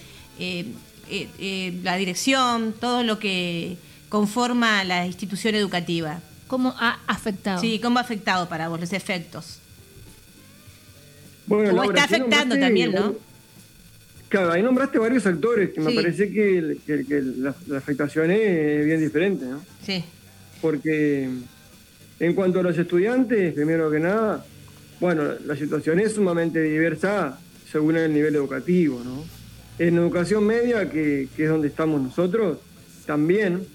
eh, eh, la dirección, todo lo que conforma la institución educativa? ¿Cómo ha afectado? Sí, ¿cómo ha afectado para vos los efectos? Bueno, O Laura, está afectando nombraste- también, ¿no? Claro, ahí nombraste varios actores que me parece que, que- que la, la afectación es bien diferente, ¿no? Sí. Porque en cuanto a los estudiantes, primero que nada, bueno, la situación es sumamente diversa según el nivel educativo, ¿no? En educación media, que, es donde estamos nosotros, también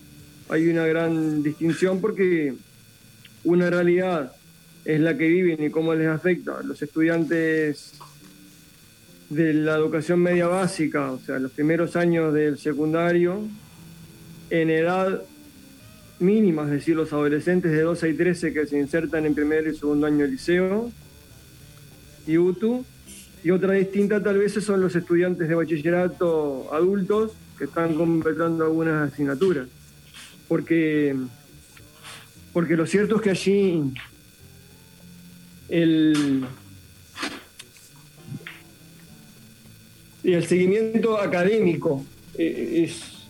hay una gran distinción porque una realidad es la que viven y cómo les afecta. A los estudiantes de la educación media básica, o sea, los primeros años del secundario, en edad mínima, es decir, los adolescentes de 12 y 13 que se insertan en primer y segundo año de liceo y UTU, y otra distinta tal vez son los estudiantes de bachillerato adultos que están completando algunas asignaturas. Porque, porque lo cierto es que allí el, el seguimiento académico eh, es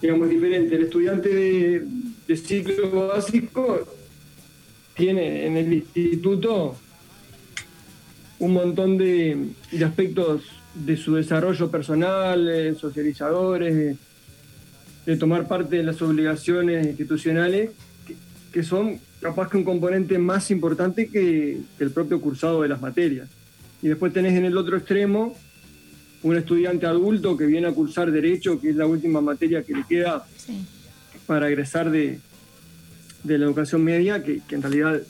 digamos diferente. El estudiante de, de ciclo básico tiene en el instituto un montón de, de aspectos de su desarrollo personal, eh, socializadores, de, de tomar parte de las obligaciones institucionales, que, que son capaz que un componente más importante que, que el propio cursado de las materias. Y después tenés en el otro extremo un estudiante adulto que viene a cursar derecho, que es la última materia que le queda para egresar de, de la educación media, que, que en realidad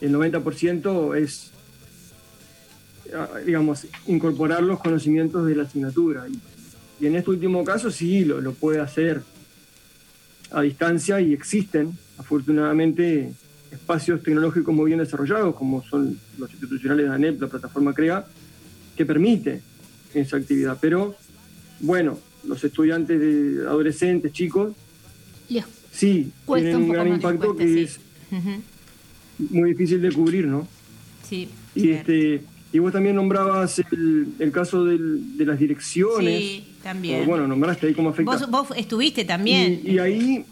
el 90% es, digamos, incorporar los conocimientos de la asignatura. Y, y en este último caso sí lo, lo puede hacer a distancia y existen, afortunadamente, espacios tecnológicos muy bien desarrollados, como son los institucionales de ANEP, la plataforma CREA, que permite esa actividad. Pero, bueno, los estudiantes de adolescentes, chicos, Les sí, tienen un gran impacto cuesta, que sí. es muy difícil de cubrir, ¿no? Sí, Y, este, y vos también nombrabas el, el caso del- de las direcciones. sí, también. O, Bueno, nombraste ahí cómo afecta. Vos, vos estuviste también. Y, y ahí.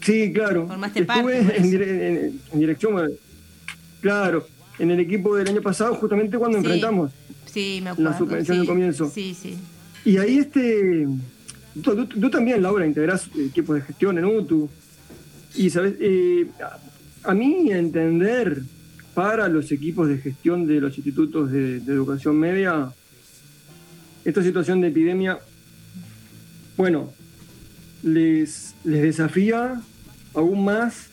Sí, claro. Formaste Estuve parte, en, en- en dirección. Claro, en el equipo del año pasado, justamente cuando Sí. enfrentamos Sí, me acuerdo. la subvención sí. del comienzo. Sí, sí. Y ahí este. Tú, tú- tú también, Laura, integrás equipos de gestión en UTU. Y, ¿sabes? Eh, a, a mí entender para los equipos de gestión de los institutos de, de educación media, esta situación de epidemia, bueno, les, les desafía aún más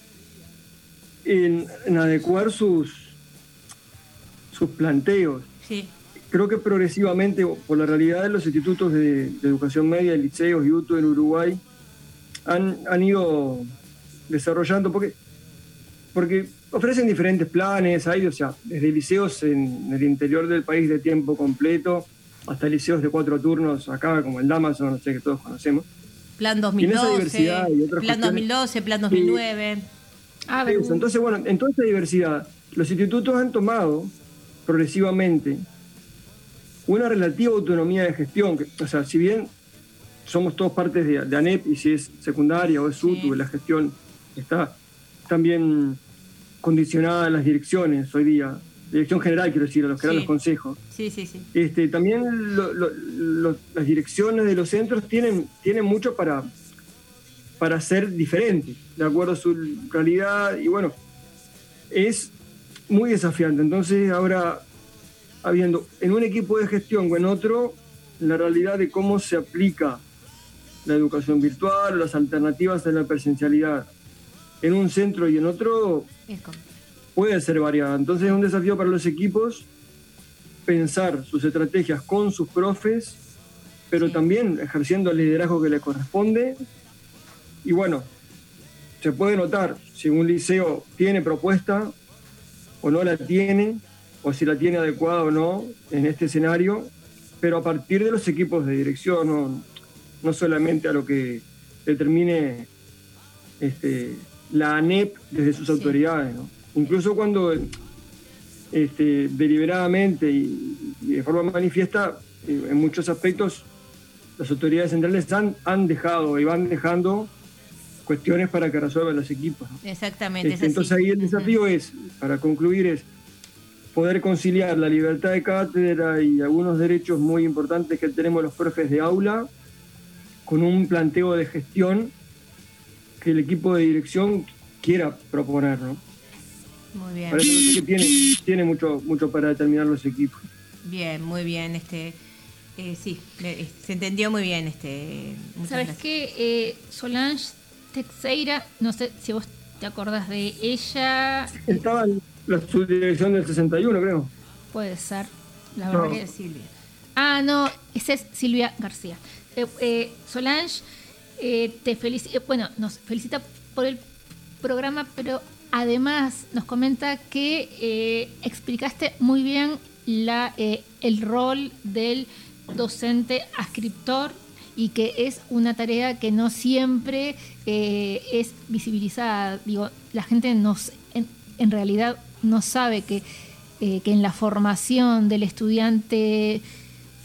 en, en adecuar sus, sus planteos Sí. creo que progresivamente, por la realidad de los institutos de, de educación media, liceos y UTU en Uruguay, han, han ido desarrollando, porque, porque ofrecen diferentes planes, hay, o sea, desde liceos en el interior del país de tiempo completo, hasta liceos de cuatro turnos acá, como el Damaso, no sé, que todos conocemos. Plan Y en esa 2012, diversidad y otras Plan cuestiones- 2012, Plan 2009. Eso, Entonces, bueno, en toda esta diversidad, los institutos han tomado progresivamente una relativa autonomía de gestión. que- o sea, si bien somos todos partes de, de ANEP y si es secundaria o es UTU, la gestión está también condicionada a las direcciones hoy día. Dirección general, quiero decir, a los que dan Sí. los consejos. Sí, sí, sí. Este, también lo- lo- lo- las direcciones de los centros tienen, tienen mucho para, para ser diferentes, de acuerdo a su realidad. Y bueno, es muy desafiante. Entonces, ahora, habiendo en un equipo de gestión o en otro, la realidad de cómo se aplica la educación virtual, las alternativas de la presencialidad en un centro y en otro, puede ser variada. Entonces es un desafío para los equipos pensar sus estrategias con sus profes, pero también ejerciendo el liderazgo que les corresponde. Y bueno, se puede notar si un liceo tiene propuesta o no la tiene, o si la tiene adecuada o no en este escenario, pero a partir de los equipos de dirección, no, no solamente a lo que determine este, la ANEP desde sus autoridades. ¿no? Incluso cuando este, deliberadamente y, y de forma manifiesta, eh, en muchos aspectos, las autoridades centrales han, han dejado y van dejando cuestiones para que resuelvan los equipos. ¿no? Exactamente. Este, es entonces ahí el desafío es, para concluir, es poder conciliar la libertad de cátedra y algunos derechos muy importantes que tenemos los profes de aula con un planteo de gestión que el equipo de dirección quiera proponer, ¿no? Muy bien. Parece no sé que tiene, tiene mucho, mucho para determinar los equipos. Bien, muy bien. Este, eh, sí, le- se entendió muy bien. Este, ¿Sabes qué? Eh, Solange Teixeira, no sé si vos te acordás de ella, Estaba en la subdirección del 61, creo. puede ser. La No. verdad que Silvia. Ah, no, esa es Silvia García. Eh, eh, Solange, eh, te felicita, bueno, nos felicita por el programa, pero además nos comenta que eh, explicaste muy bien la, eh, el rol del docente ascriptor y que es una tarea que no siempre eh, es visibilizada. Digo, la gente nos, en, en realidad no sabe que, eh, que en la formación del estudiante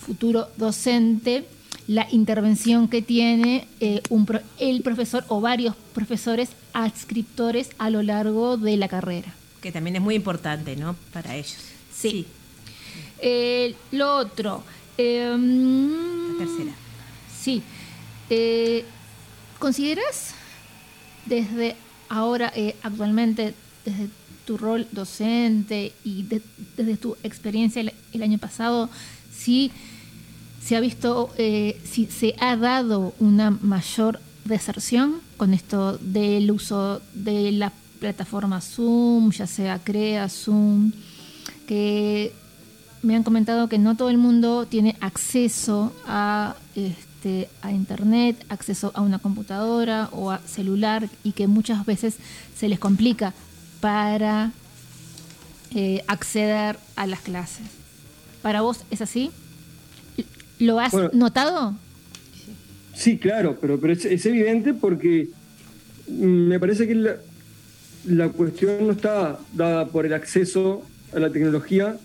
futuro docente, la intervención que tiene eh, un pro- el profesor o varios profesores adscriptores a lo largo de la carrera. Que también es muy importante, ¿no? Para ellos. Sí. Eh, lo otro. la tercera. Sí. Eh, ¿Consideras desde ahora, actualmente, desde tu rol docente y de- desde tu experiencia el, el año pasado, si se ha visto, eh, si se ha dado una mayor deserción con esto del uso de la plataforma Zoom, ya sea Crea, Zoom, que me han comentado que no todo el mundo tiene acceso a, este, a internet, acceso a una computadora o a celular y que muchas veces se les complica para eh, acceder a las clases. ¿Para vos es así? ¿Lo has Bueno. notado? Sí, claro, pero, pero es, es evidente porque me parece que la, la cuestión no está dada por el acceso a la tecnología,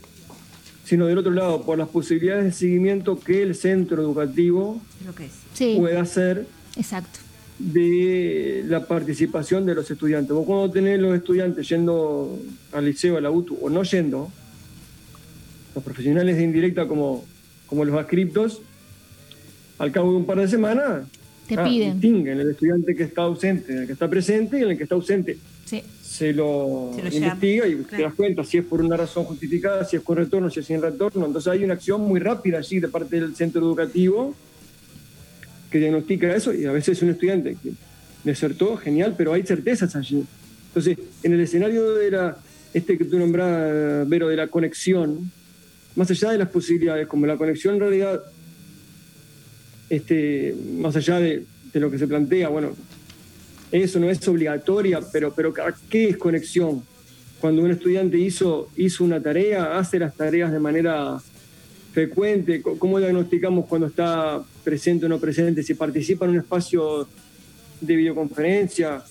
sino del otro lado, por las posibilidades de seguimiento que el centro educativo Lo que es. Sí, puede hacer exacto. de la participación de los estudiantes. Vos cuando tenés los estudiantes yendo al liceo, a la UTU, o no yendo, los profesionales de indirecta como, como los adscriptos, al cabo de un par de semanas, Te ah, piden. distinguen el estudiante que está ausente, el que está presente y el que está ausente. Sí. Se lo, Se lo llama, investiga y te claro. das cuenta si es por una razón justificada, si es con retorno, si es sin retorno. Entonces hay una acción muy rápida allí de parte del centro educativo que diagnostica eso y a veces un estudiante que desertó, genial, pero hay certezas allí. Entonces, en el escenario de la, este que tú nombrás, Vero, de la conexión, más allá de las posibilidades, como la conexión en realidad, este, más allá de, lo que se plantea, bueno, eso no es obligatoria, pero, pero ¿qué es conexión? Cuando un estudiante hizo, hizo una tarea, hace las tareas de manera frecuente, ¿cómo diagnosticamos cuando está presente o no presente? Si participa en un espacio de videoconferencia.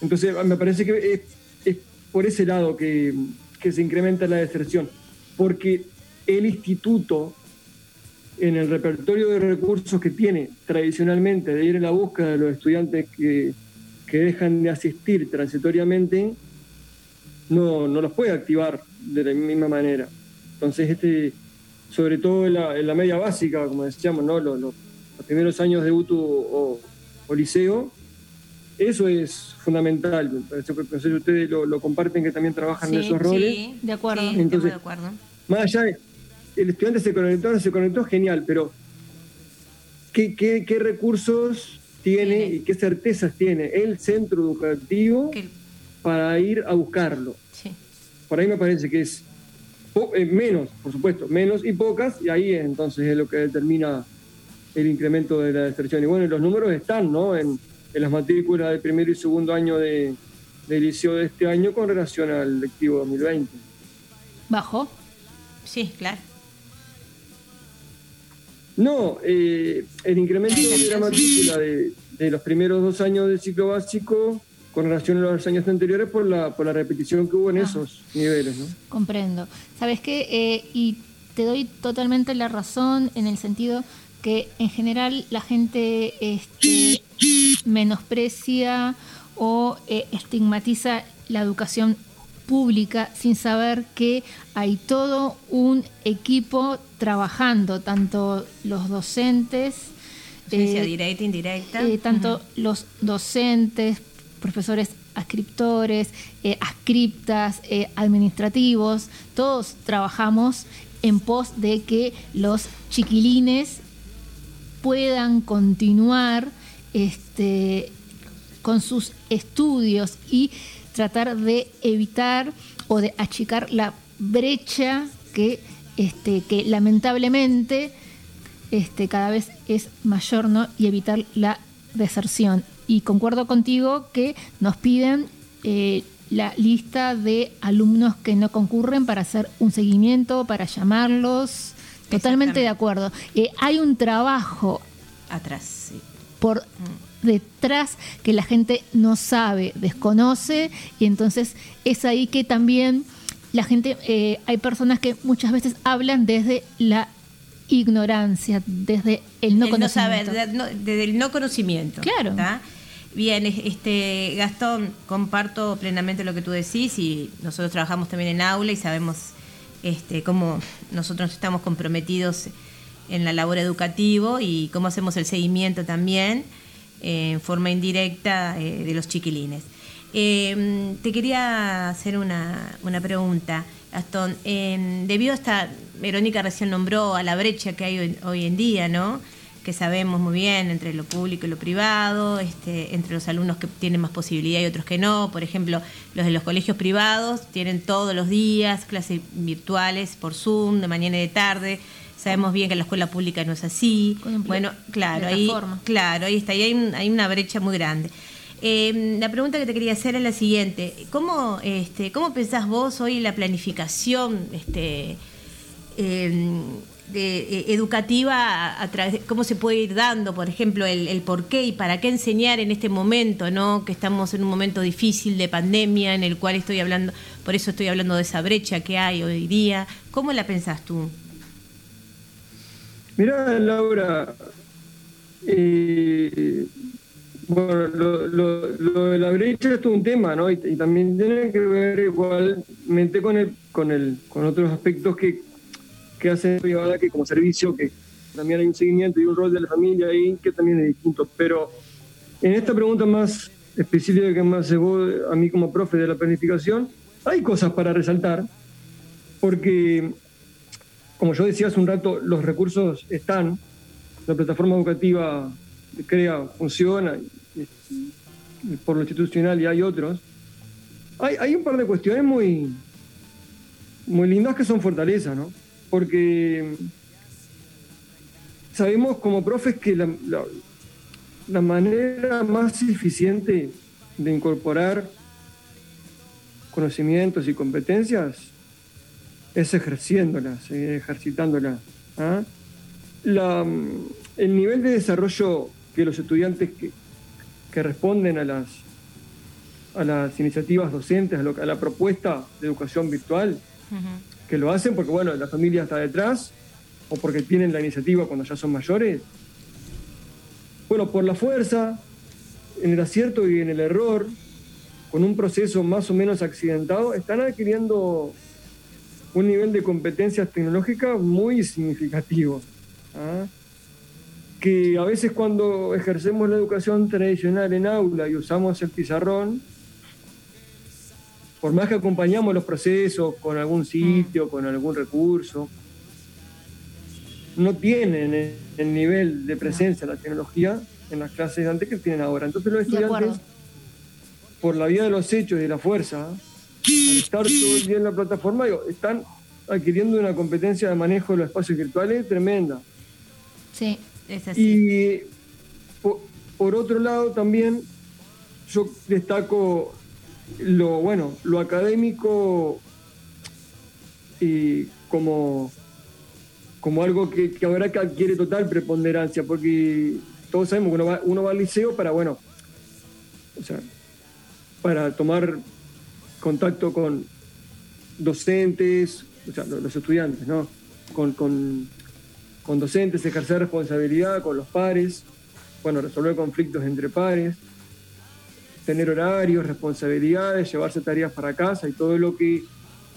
Entonces, me parece que es, es por ese lado que, que se incrementa la deserción, porque el instituto, en el repertorio de recursos que tiene tradicionalmente de ir en la búsqueda de los estudiantes que, que dejan de asistir transitoriamente, no, no los puede activar de la misma manera. Entonces, este, sobre todo en la, en la media básica, como decíamos, ¿no? los, los- los primeros años de UTU o, o liceo, eso es fundamental. No sé si ustedes lo, lo comparten, que también trabajan en esos roles. sí, De acuerdo. Entonces- de acuerdo. Más allá de, el estudiante se conectó, no se conectó, genial, pero ¿qué, qué, qué recursos tiene y qué certezas tiene el centro educativo para ir a buscarlo? Sí. Por ahí me parece que es eh, menos, por supuesto, menos y pocas, y ahí entonces es lo que determina el incremento de la deserción. Y bueno, los números están, ¿no? En, en las matrículas del primero y segundo año de, del liceo de este año con relación al lectivo 2020. ¿Bajó? Sí, claro. No, eh, el incremento de la matrícula de, de los primeros dos años del ciclo básico con relación a los años anteriores por la, por la repetición que hubo en esos niveles, ¿no? Comprendo. ¿Sabes qué? Eh, y te doy totalmente la razón en el sentido que en general la gente este, menosprecia o eh, estigmatiza la educación pública sin saber que hay todo un equipo trabajando, tanto los docentes, eh, directa, indirecta. eh, tanto los docentes, profesores ascriptores, eh, ascriptas, administrativos, todos trabajamos en pos de que los chiquilines puedan continuar este, con sus estudios y tratar de evitar o de achicar la brecha que, este, que lamentablemente este, cada vez es mayor ¿no? y evitar la deserción. Y concuerdo contigo que nos piden eh, la lista de alumnos que no concurren para hacer un seguimiento, para llamarlos. Totalmente de acuerdo. Eh, hay un trabajo Atrás, sí. por detrás que la gente no sabe, desconoce, y entonces es ahí que también la gente, eh, hay personas que muchas veces hablan desde la ignorancia, desde el no El no saber, conocimiento. no- desde el no conocimiento. Claro. ¿tá? Bien, es- este Gastón, comparto plenamente lo que tú decís y nosotros trabajamos también en aula y sabemos este, cómo nosotros estamos comprometidos en la labor educativo y cómo hacemos el seguimiento también en forma indirecta eh, de los chiquilines. Eh, te quería hacer una, una pregunta. Gastón, eh, debido a esta, Verónica recién nombró a la brecha que hay hoy, hoy en día, ¿no? Que sabemos muy bien entre lo público y lo privado, este, entre los alumnos que tienen más posibilidad y otros que no. Por ejemplo, los de los colegios privados tienen todos los días clases virtuales por Zoom, de mañana y de tarde. Sabemos bien que la escuela pública no es así. Bueno, claro, ahí, claro, ahí está, ahí hay, un- hay una brecha muy grande. Eh, la pregunta que te quería hacer es la siguiente: ¿cómo, este, cómo pensás vos hoy la planificación, este, eh, de- eh, educativa a, a través de cómo se puede ir dando, por ejemplo, el, el por qué y para qué enseñar en este momento, ¿no? Que estamos en un momento difícil de pandemia en el cual estoy hablando, por eso estoy hablando de esa brecha que hay hoy día. ¿Cómo la pensás tú? Mirá, Laura, bueno, lo, de la brecha es todo un tema, ¿no? Y, también tiene que ver igualmente con el, con el, con otros aspectos que, que hace privada que como servicio, que también hay un seguimiento y un rol de la familia ahí que también es distinto. Pero en esta pregunta más específica que me hace vos, a mí como profe de la planificación, hay cosas para resaltar, porque como yo decía hace un rato, los recursos están, la plataforma educativa crea, funciona, por lo institucional y hay otros. Hay, hay un par de cuestiones muy, muy lindas que son fortalezas, ¿no? Porque sabemos como profes que la manera más eficiente de incorporar conocimientos y competencias es ejerciéndolas, eh, ejercitándolas. ¿ah? La, mm, el nivel de desarrollo que los estudiantes que, que responden a las, a las iniciativas docentes, a, lo- a la propuesta de educación virtual, que lo hacen porque bueno, la familia está detrás o porque tienen la iniciativa cuando ya son mayores. Bueno, por la fuerza, en el acierto y en el error, con un proceso más o menos accidentado, están adquiriendo un nivel de competencias tecnológicas muy significativo. ¿ah? Que a veces cuando ejercemos la educación tradicional en aula y usamos el pizarrón, por más que acompañamos los procesos con algún sitio, con algún recurso, no tienen el, el nivel de presencia de la tecnología en las clases de antes que tienen ahora. Entonces los estudiantes, por la vía de los hechos y de la fuerza, al estar todo el día en la plataforma, digo, están adquiriendo una competencia de manejo de los espacios virtuales tremenda. Sí, es Y por, por otro lado también yo destaco lo bueno, lo académico y como, como algo que, que ahora que adquiere total preponderancia, porque todos sabemos que uno va, uno va al liceo para, bueno, o sea, para tomar contacto con docentes, o sea, los estudiantes, ¿no? Con, con, docentes, ejercer responsabilidad con los pares, bueno, resolver conflictos entre pares, tener horarios, responsabilidades, llevarse tareas para casa y todo lo que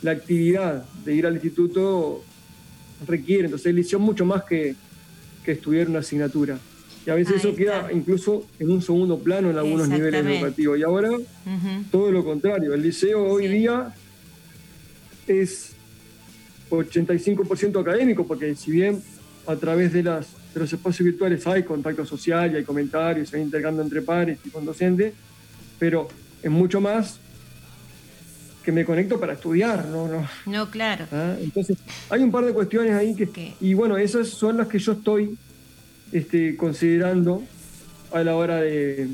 la actividad de ir al instituto requiere. Entonces, el liceo es mucho más que, que estudiar una asignatura. Y a veces Ahí eso queda incluso en un segundo plano en algunos niveles educativos. Y ahora todo lo contrario. El liceo hoy día es 85% académico, porque si bien a través de, las, de los espacios virtuales hay contacto social y hay comentarios, hay intercambio entre pares y con docentes, pero es mucho más que me conecto para estudiar, ¿no? no No, claro. ¿ah? Entonces, hay un par de cuestiones ahí que... Y bueno, esas son las que yo estoy este, considerando a la hora de,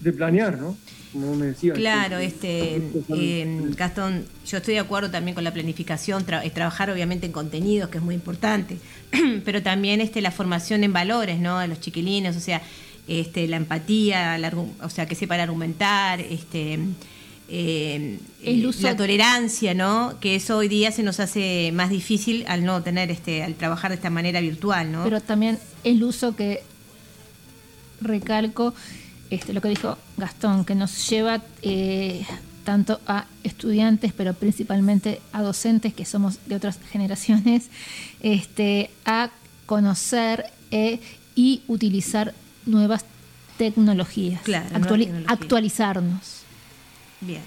de planear, ¿no? Como me decía. Claro, este eh, Gastón, yo estoy de acuerdo también con la planificación, tra- trabajar obviamente en contenidos, que es muy importante, pero también este la formación en valores, ¿no? De los chiquilines, o sea, este la empatía, la o sea, que sepan argumentar, este eh, El uso- la tolerancia, ¿no? Que eso hoy día se nos hace más difícil al no tener este al trabajar de esta manera virtual, ¿no? pero también el uso que recalco este, lo que dijo Gastón, que nos lleva eh, tanto a estudiantes, pero principalmente a docentes que somos de otras generaciones, este, a conocer eh, y utilizar nuevas tecnologías, Claro, actuali- nuevas tecnologías. actualizarnos. Bien.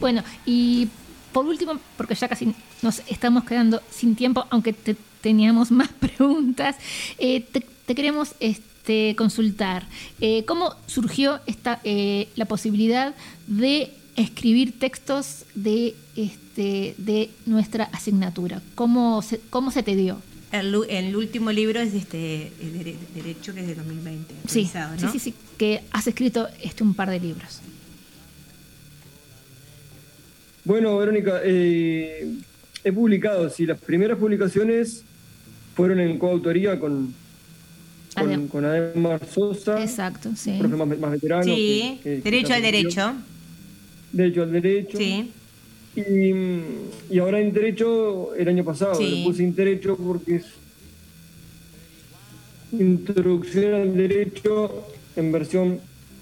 Bueno, y por último, porque ya casi nos estamos quedando sin tiempo, aunque te- teníamos más preguntas, eh, te, te queremos este, consultar. eh, ¿Cómo surgió esta, eh, la posibilidad de escribir textos de, este, de nuestra asignatura? ¿Cómo se, cómo se te dio? El, el último libro es de este el Derecho, que es de 2020. Sí, sí, sí, sí, que has escrito este, un par de libros. Bueno, Verónica, eh, he publicado, sí, las primeras publicaciones fueron en coautoría con, con, Adem- con Ademar Sosa, Exacto, sí. profe más, más veterano. Sí, que- que- que Derecho al. Derecho. Derecho al Derecho. Sí. Y, y ahora en Derecho, el año pasado, Sí. le puse en Derecho porque es Introducción al Derecho en versión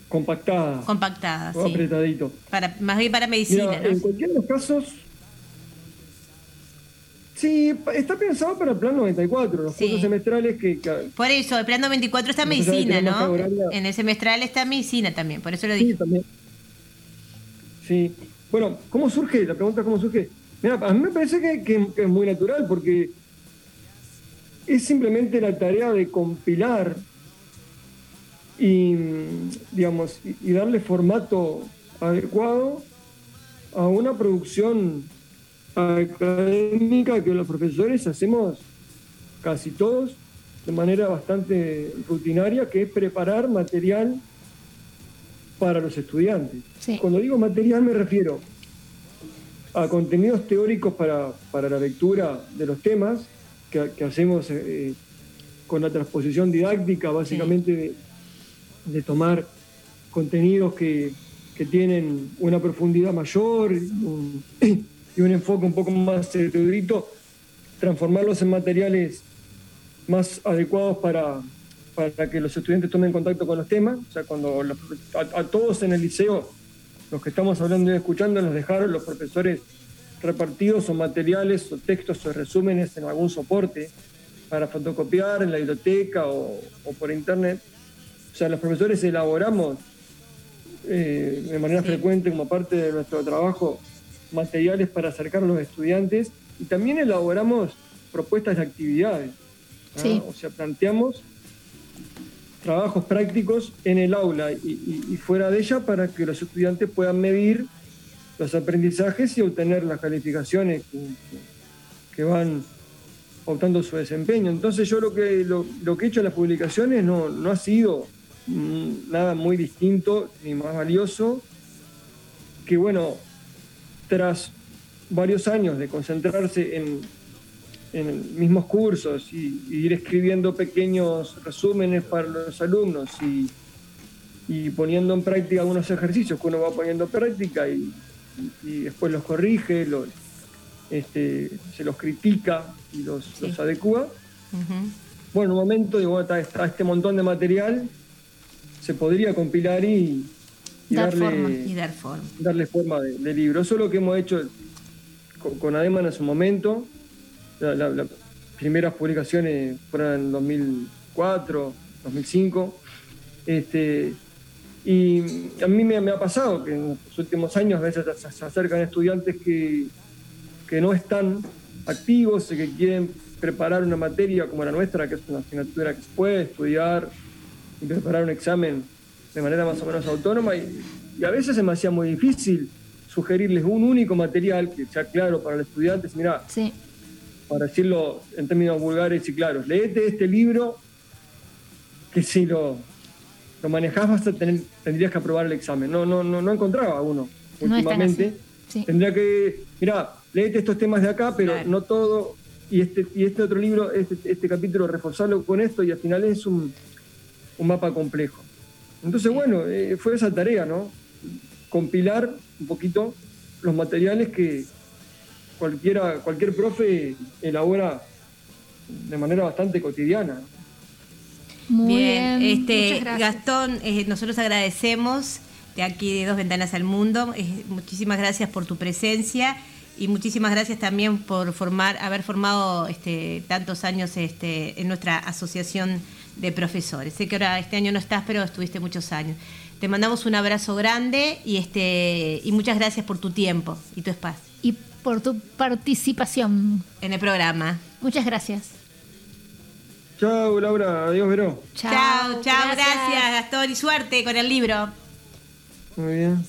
compactada. Compactada, o sí. apretadito. Para, más bien para medicina, Mira, ¿no? En cualquiera de los casos, sí, está pensado para el plan 94, los Sí. cursos semestrales que, que- Por eso, el plan 24 está medicina, ¿no? En el semestral está medicina también, por eso lo Sí, dije. también. Sí. Bueno, ¿cómo surge? La pregunta es cómo surge. Mira, a mí me parece que, que- que es muy natural porque es simplemente la tarea de compilar y, digamos, y, darle formato adecuado a una producción académica que los profesores hacemos casi todos de manera bastante rutinaria, que es preparar material para los estudiantes. Cuando digo material me refiero a contenidos teóricos para, para la lectura de los temas que, que hacemos eh, con la transposición didáctica, básicamente de, de tomar contenidos que, que tienen una profundidad mayor y un, enfoque un poco más erudito, transformarlos en materiales más adecuados para, para que los estudiantes tomen contacto con los temas. O sea, cuando a, todos en el liceo, los que estamos hablando y escuchando, nos dejaron los profesores repartidos o materiales o textos o resúmenes en algún soporte para fotocopiar en la biblioteca o por internet. O sea, los profesores elaboramos eh, de manera frecuente como parte de nuestro trabajo materiales para acercar a los estudiantes y también elaboramos propuestas de actividades. ¿ah? Sí. O sea, planteamos trabajos prácticos en el aula y, y- y fuera de ella para que los estudiantes puedan medir los aprendizajes y obtener las calificaciones que, van optando su desempeño. Entonces yo lo que, lo, lo que he hecho en las publicaciones no, no ha sido nada muy distinto ni más valioso que bueno, tras varios años de concentrarse en, en mismos cursos y, y ir escribiendo pequeños resúmenes para los alumnos y, y poniendo en práctica algunos ejercicios que uno va poniendo en práctica y, y- después los corrige, los, este, se los critica y los, los adecua. Bueno, en un momento digo, está, está este montón de material, se podría compilar y, y Dar darle, forma. Y dar forma. darle forma de, de libro. Eso es lo que hemos hecho con, con Ademan en su momento. La- la- las primeras publicaciones fueron en 2004, 2005. Este, y a mí me, me ha pasado que en los últimos años a veces se, se acercan estudiantes que, que no están activos y que quieren preparar una materia como la nuestra, que es una asignatura que se puede estudiar y preparar un examen de manera más o menos autónoma. Y, y a veces se me hacía muy difícil sugerirles un único material que sea claro para los estudiantes. Mira, para decirlo en términos vulgares y claros, leete este libro que si lo, lo manejás vas a tener, tendrías que aprobar el examen. No, no, no, no encontraba uno No últimamente. sí. Tendría que, mira, leete estos temas de acá, pero no todo. Y este, y este otro libro, este, este capítulo, reforzarlo con esto y al final es un, un mapa complejo. Entonces, bueno, eh, fue esa tarea, ¿no? Compilar un poquito los materiales que cualquiera, cualquier profe elabora de manera bastante cotidiana. Muy bien, bien, este. Gastón, eh, nosotros agradecemos de aquí de Dos Ventanas al Mundo. eh, muchísimas gracias por tu presencia y muchísimas gracias también por formar, haber formado este, tantos años este, en nuestra asociación de profesores. Sé que ahora este año no estás, pero estuviste muchos años. Te mandamos un abrazo grande y este y muchas gracias por tu tiempo y tu espacio. Y por tu participación. En el programa. Muchas gracias. Chao, Laura. Adiós, Vero. Chao, chao, gracias. Gastón y suerte con el libro. Muy bien.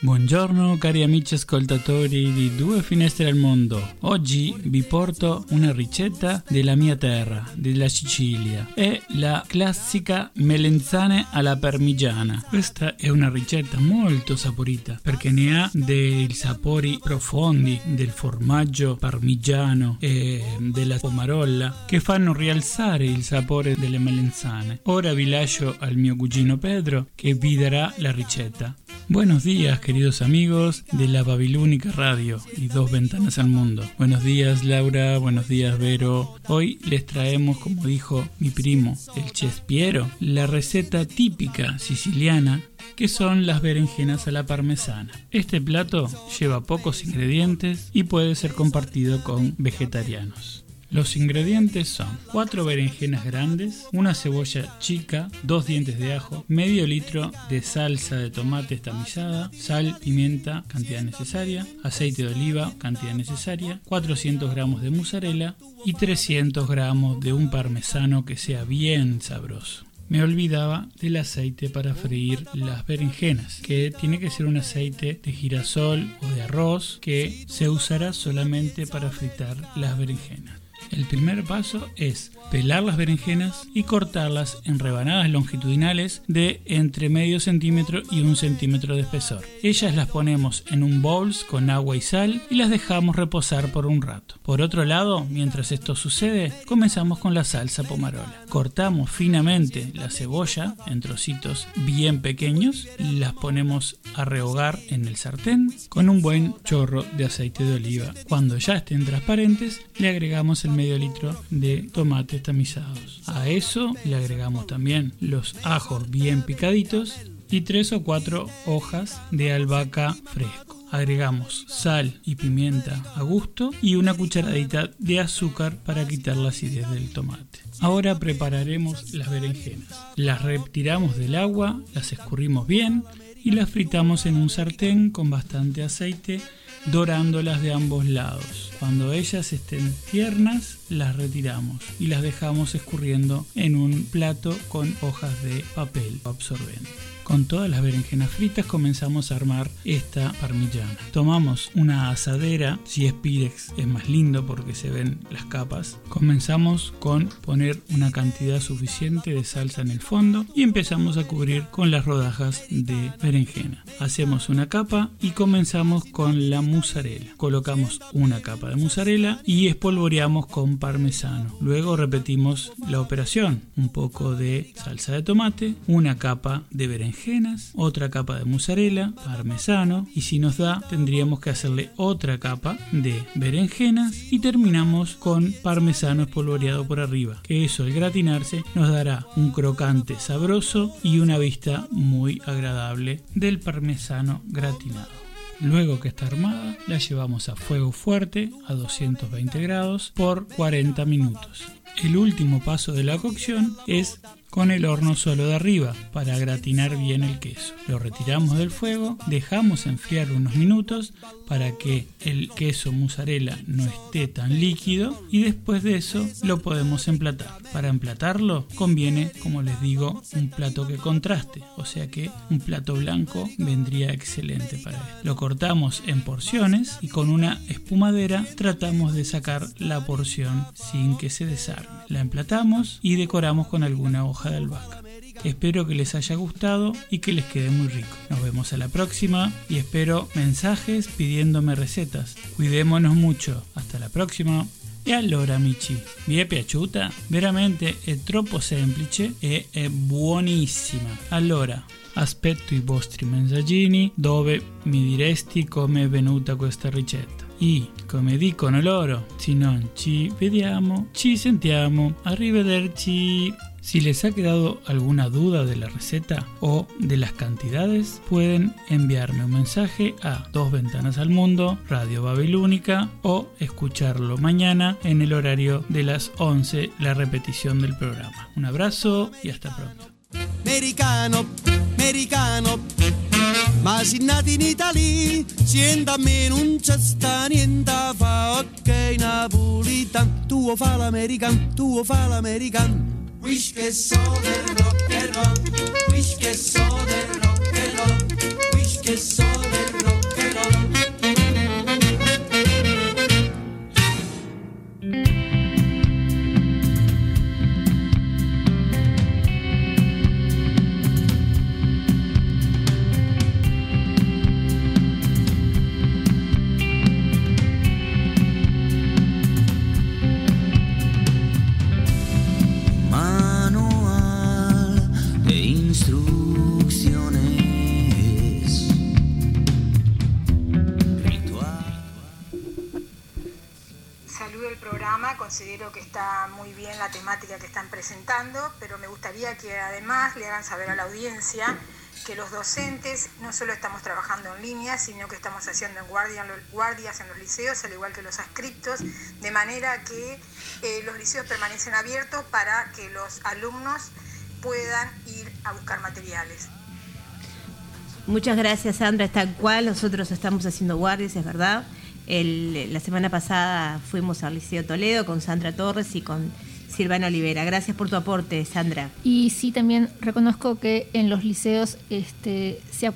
Buongiorno cari amici ascoltatori di Due Finestre al Mondo. Oggi vi porto una ricetta della mia terra, della Sicilia. È la classica melenzane alla parmigiana. Questa è una ricetta molto saporita perché ne ha dei sapori profondi del formaggio parmigiano e della pomarolla che fanno rialzare il sapore delle melenzane. Ora vi lascio al mio cugino Pedro che vi dará la ricetta. Buenos días, queridos amigos de la Babilónica Radio y Dos Ventanas al Mundo. Buenos días, Laura. Buenos días, Vero. Hoy les traemos, como dijo mi primo, el Chespiero, la receta típica siciliana que son las berenjenas a la parmesana. Este plato lleva pocos ingredientes y puede ser compartido con vegetarianos. Los ingredientes son 4 berenjenas grandes, una cebolla chica, 2 dientes de ajo, medio litro de salsa de tomate tamizada, sal, pimienta, cantidad necesaria, aceite de oliva, cantidad necesaria, 400 gramos de mozzarella y 300 gramos de un parmesano que sea bien sabroso. Me olvidaba del aceite para freír las berenjenas, que tiene que ser un aceite de girasol o de arroz que se usará solamente para fritar las berenjenas. El primer paso es pelar las berenjenas y cortarlas en rebanadas longitudinales de entre medio centímetro y un centímetro de espesor. Ellas las ponemos en un bowl con agua y sal y las dejamos reposar por un rato. Por otro lado, mientras esto sucede, comenzamos con la salsa pomarola. Cortamos finamente la cebolla en trocitos bien pequeños, las ponemos a rehogar en el sartén con un buen chorro de aceite de oliva. Cuando ya estén transparentes, le agregamos el medio litro de tomates tamizados. A eso le agregamos también los ajos bien picaditos y tres o cuatro hojas de albahaca fresco. Agregamos sal y pimienta a gusto y una cucharadita de azúcar para quitar la acidez del tomate. Ahora prepararemos las berenjenas. Las retiramos del agua, las escurrimos bien y las fritamos en un sartén con bastante aceite dorándolas de ambos lados. Cuando ellas estén tiernas, las retiramos y las dejamos escurriendo en un plato con hojas de papel absorbente. Con todas las berenjenas fritas comenzamos a armar esta parmigiana. Tomamos una asadera, si es pirex es más lindo porque se ven las capas. Comenzamos con poner una cantidad suficiente de salsa en el fondo y empezamos a cubrir con las rodajas de berenjena. Hacemos una capa y comenzamos con la mozzarella. Colocamos una capa de mozzarella y espolvoreamos con parmesano. Luego repetimos la operación. Un poco de salsa de tomate, una capa de berenjena otra capa de mozzarella, parmesano y si nos da tendríamos que hacerle otra capa de berenjenas y terminamos con parmesano espolvoreado por arriba, que eso al gratinarse nos dará un crocante sabroso y una vista muy agradable del parmesano gratinado. Luego que está armada, la llevamos a fuego fuerte a 220 grados por 40 minutos. El último paso de la cocción es con el horno solo de arriba para gratinar bien el queso. Lo retiramos del fuego, dejamos enfriar unos minutos para que el queso mozzarella no esté tan líquido y después de eso lo podemos emplatar. Para emplatarlo conviene, como les digo, un plato que contraste, o sea que un plato blanco vendría excelente para esto. Lo cortamos en porciones y con una espumadera tratamos de sacar la porción sin que se desarme. La emplatamos y decoramos con alguna hoja de. Espero que les haya gustado y que les quede muy rico. Nos vemos a la próxima y espero mensajes pidiéndome recetas. Cuidémonos mucho. Hasta la próxima. E allora amici, vi è piaciuta? Veramente è troppo semplice e è buonissima. Allora, aspetto i vostri messaggini dove mi diresti come è venuta questa ricetta. E come dicono loro, se non ci vediamo, ci sentiamo. Arrivederci. Si les ha quedado alguna duda de la receta o de las cantidades, pueden enviarme un mensaje a Dos Ventanas al Mundo, Radio Babilónica o escucharlo mañana en el horario de las 11, la repetición del programa. Un abrazo y hasta pronto. Americano, americano. Whisky soda, rock and roll. Whisky soda, rock and roll. Whisky soda. Temática que están presentando, pero me gustaría que además le hagan saber a la audiencia que los docentes no solo estamos trabajando en línea, sino que estamos haciendo en guardia- guardias en los liceos, al igual que los adscriptos, de manera que eh, los liceos permanecen abiertos para que los alumnos puedan ir a buscar materiales. Muchas gracias, Sandra. Es tal cual, nosotros estamos haciendo guardias, es verdad. La semana pasada fuimos al Liceo Toledo con Sandra Torres y con Silvana Olivera. Gracias por tu aporte, Sandra. Y sí, también reconozco que en los liceos este, se ha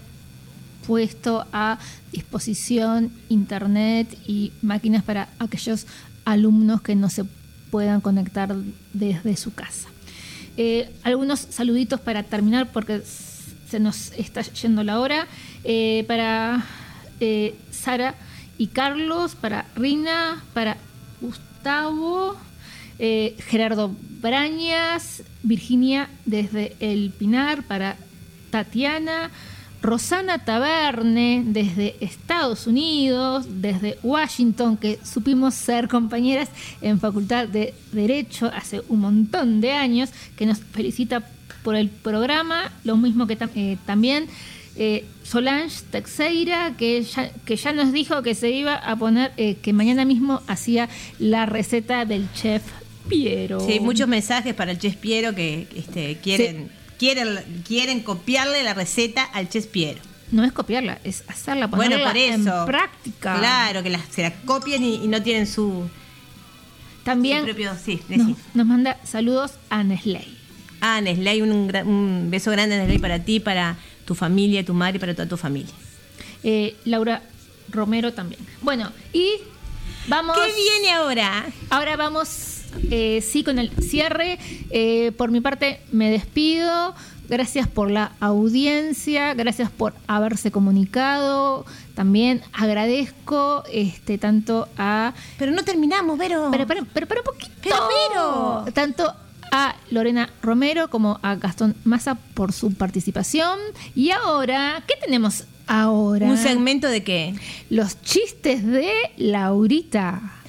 puesto a disposición internet y máquinas para aquellos alumnos que no se puedan conectar desde su casa. Eh, algunos saluditos para terminar porque se nos está yendo la hora. Eh, para eh, Sara y Carlos, para Rina, para Gustavo, eh, Gerardo Brañas, Virginia desde El Pinar, para Tatiana, Rosana Taberne desde Estados Unidos, desde Washington, que supimos ser compañeras en Facultad de Derecho hace un montón de años, que nos felicita por el programa, lo mismo que eh, también eh, Solange Texeira, que ya, nos dijo que se iba a poner, que mañana mismo hacía la receta del chef Piero. Sí, muchos mensajes para el Chef Piero que este, quieren, quieren, quieren copiarle la receta al Chef Piero. No es copiarla, es hacerla, Bueno, ponerla por eso. en práctica. Claro, que la- se la copien y, y no tienen su, También su propio. Sí, nos, manda saludos a Nesley. Ah, Nesley, un beso grande, Nesley, para ti, para tu familia, tu madre y para toda tu familia. Eh, Laura Romero también. Bueno, y vamos. ¿Qué viene ahora? Ahora vamos, eh, sí, con el cierre. Eh, por mi parte, me despido. Gracias por la audiencia, gracias por haberse comunicado. También agradezco este tanto a. Pero no terminamos, Vero. Pero, pero, pero, pero poquito. Pero, pero. Tanto a Lorena Romero como a Gastón Massa por su participación. Y ahora, ¿qué tenemos ahora? ¿Un segmento de qué? Los chistes de Laurita.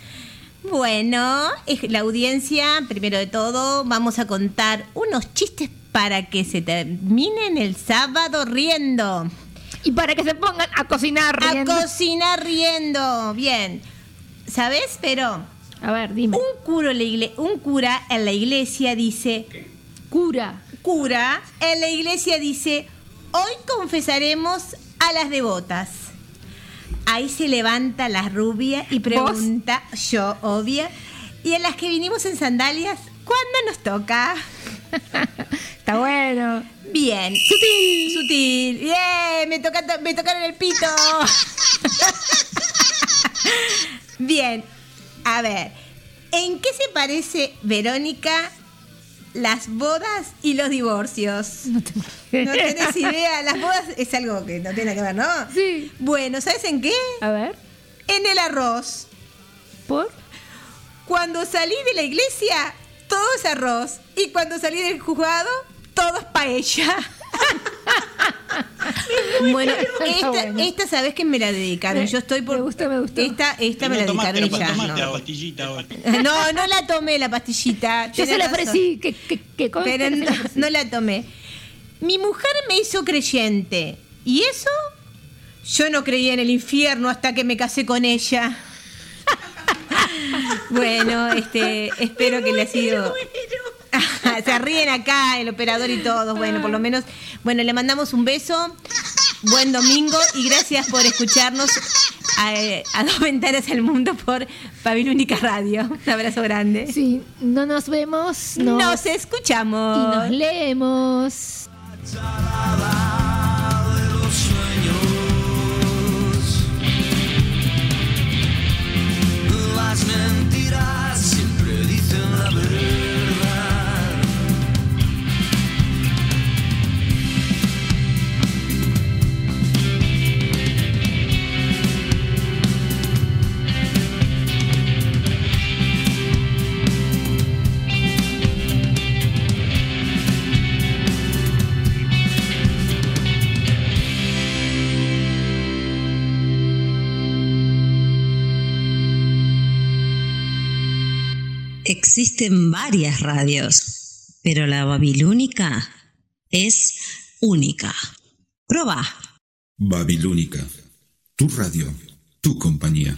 Bueno, la audiencia, primero de todo, vamos a contar unos chistes para que se terminen el sábado riendo. Y para que se pongan a cocinar riendo. A cocinar riendo. Bien. ¿Sabes? Pero. A ver, dime. Un, curo en la igle- un cura en la iglesia dice. Cura. Cura en la iglesia dice: Hoy confesaremos a las devotas. Ahí se levanta la rubia y pregunta, yo obvia, y a las que vinimos en sandalias, ¿cuándo nos toca? Está bueno. Bien. Sutil. Sutil. Bien, me, toca, me tocaron el pito. Bien. A ver, ¿en qué se parece, Verónica, las bodas y los divorcios? No tengo No tenés idea, las bodas es algo que no tiene que ver, ¿no? Sí. Bueno, ¿sabes en qué? A ver. En el arroz. ¿Por? Cuando salí de la iglesia, todo es arroz. Y cuando salí del juzgado, todo es paella. Bueno, esta, bueno. esta sabes que me la dedicaron. Me- Yo estoy por. me gustó, me gustó. Esta, esta me la dedicaron ya. la No. pastillita hoy. no, no la tomé la pastillita. Yo se la ofrecí, que, que, Pero que se no, la ofrecí. no la tomé. Mi mujer me hizo creyente. ¿Y eso? Yo no creía en el infierno hasta que me casé con ella. bueno, este, espero que le ha sido. Se ríen acá el operador y todos. Bueno, por lo menos. Bueno, le mandamos un beso. Buen domingo y gracias por escucharnos a, a dos ventanas al mundo por Pavilúnica Radio. Un abrazo grande. Sí, no nos vemos. Nos, Nos, escuchamos. y nos leemos. Existen varias radios, pero la babilónica es única. Proba. Babilónica. Tu radio, tu compañía.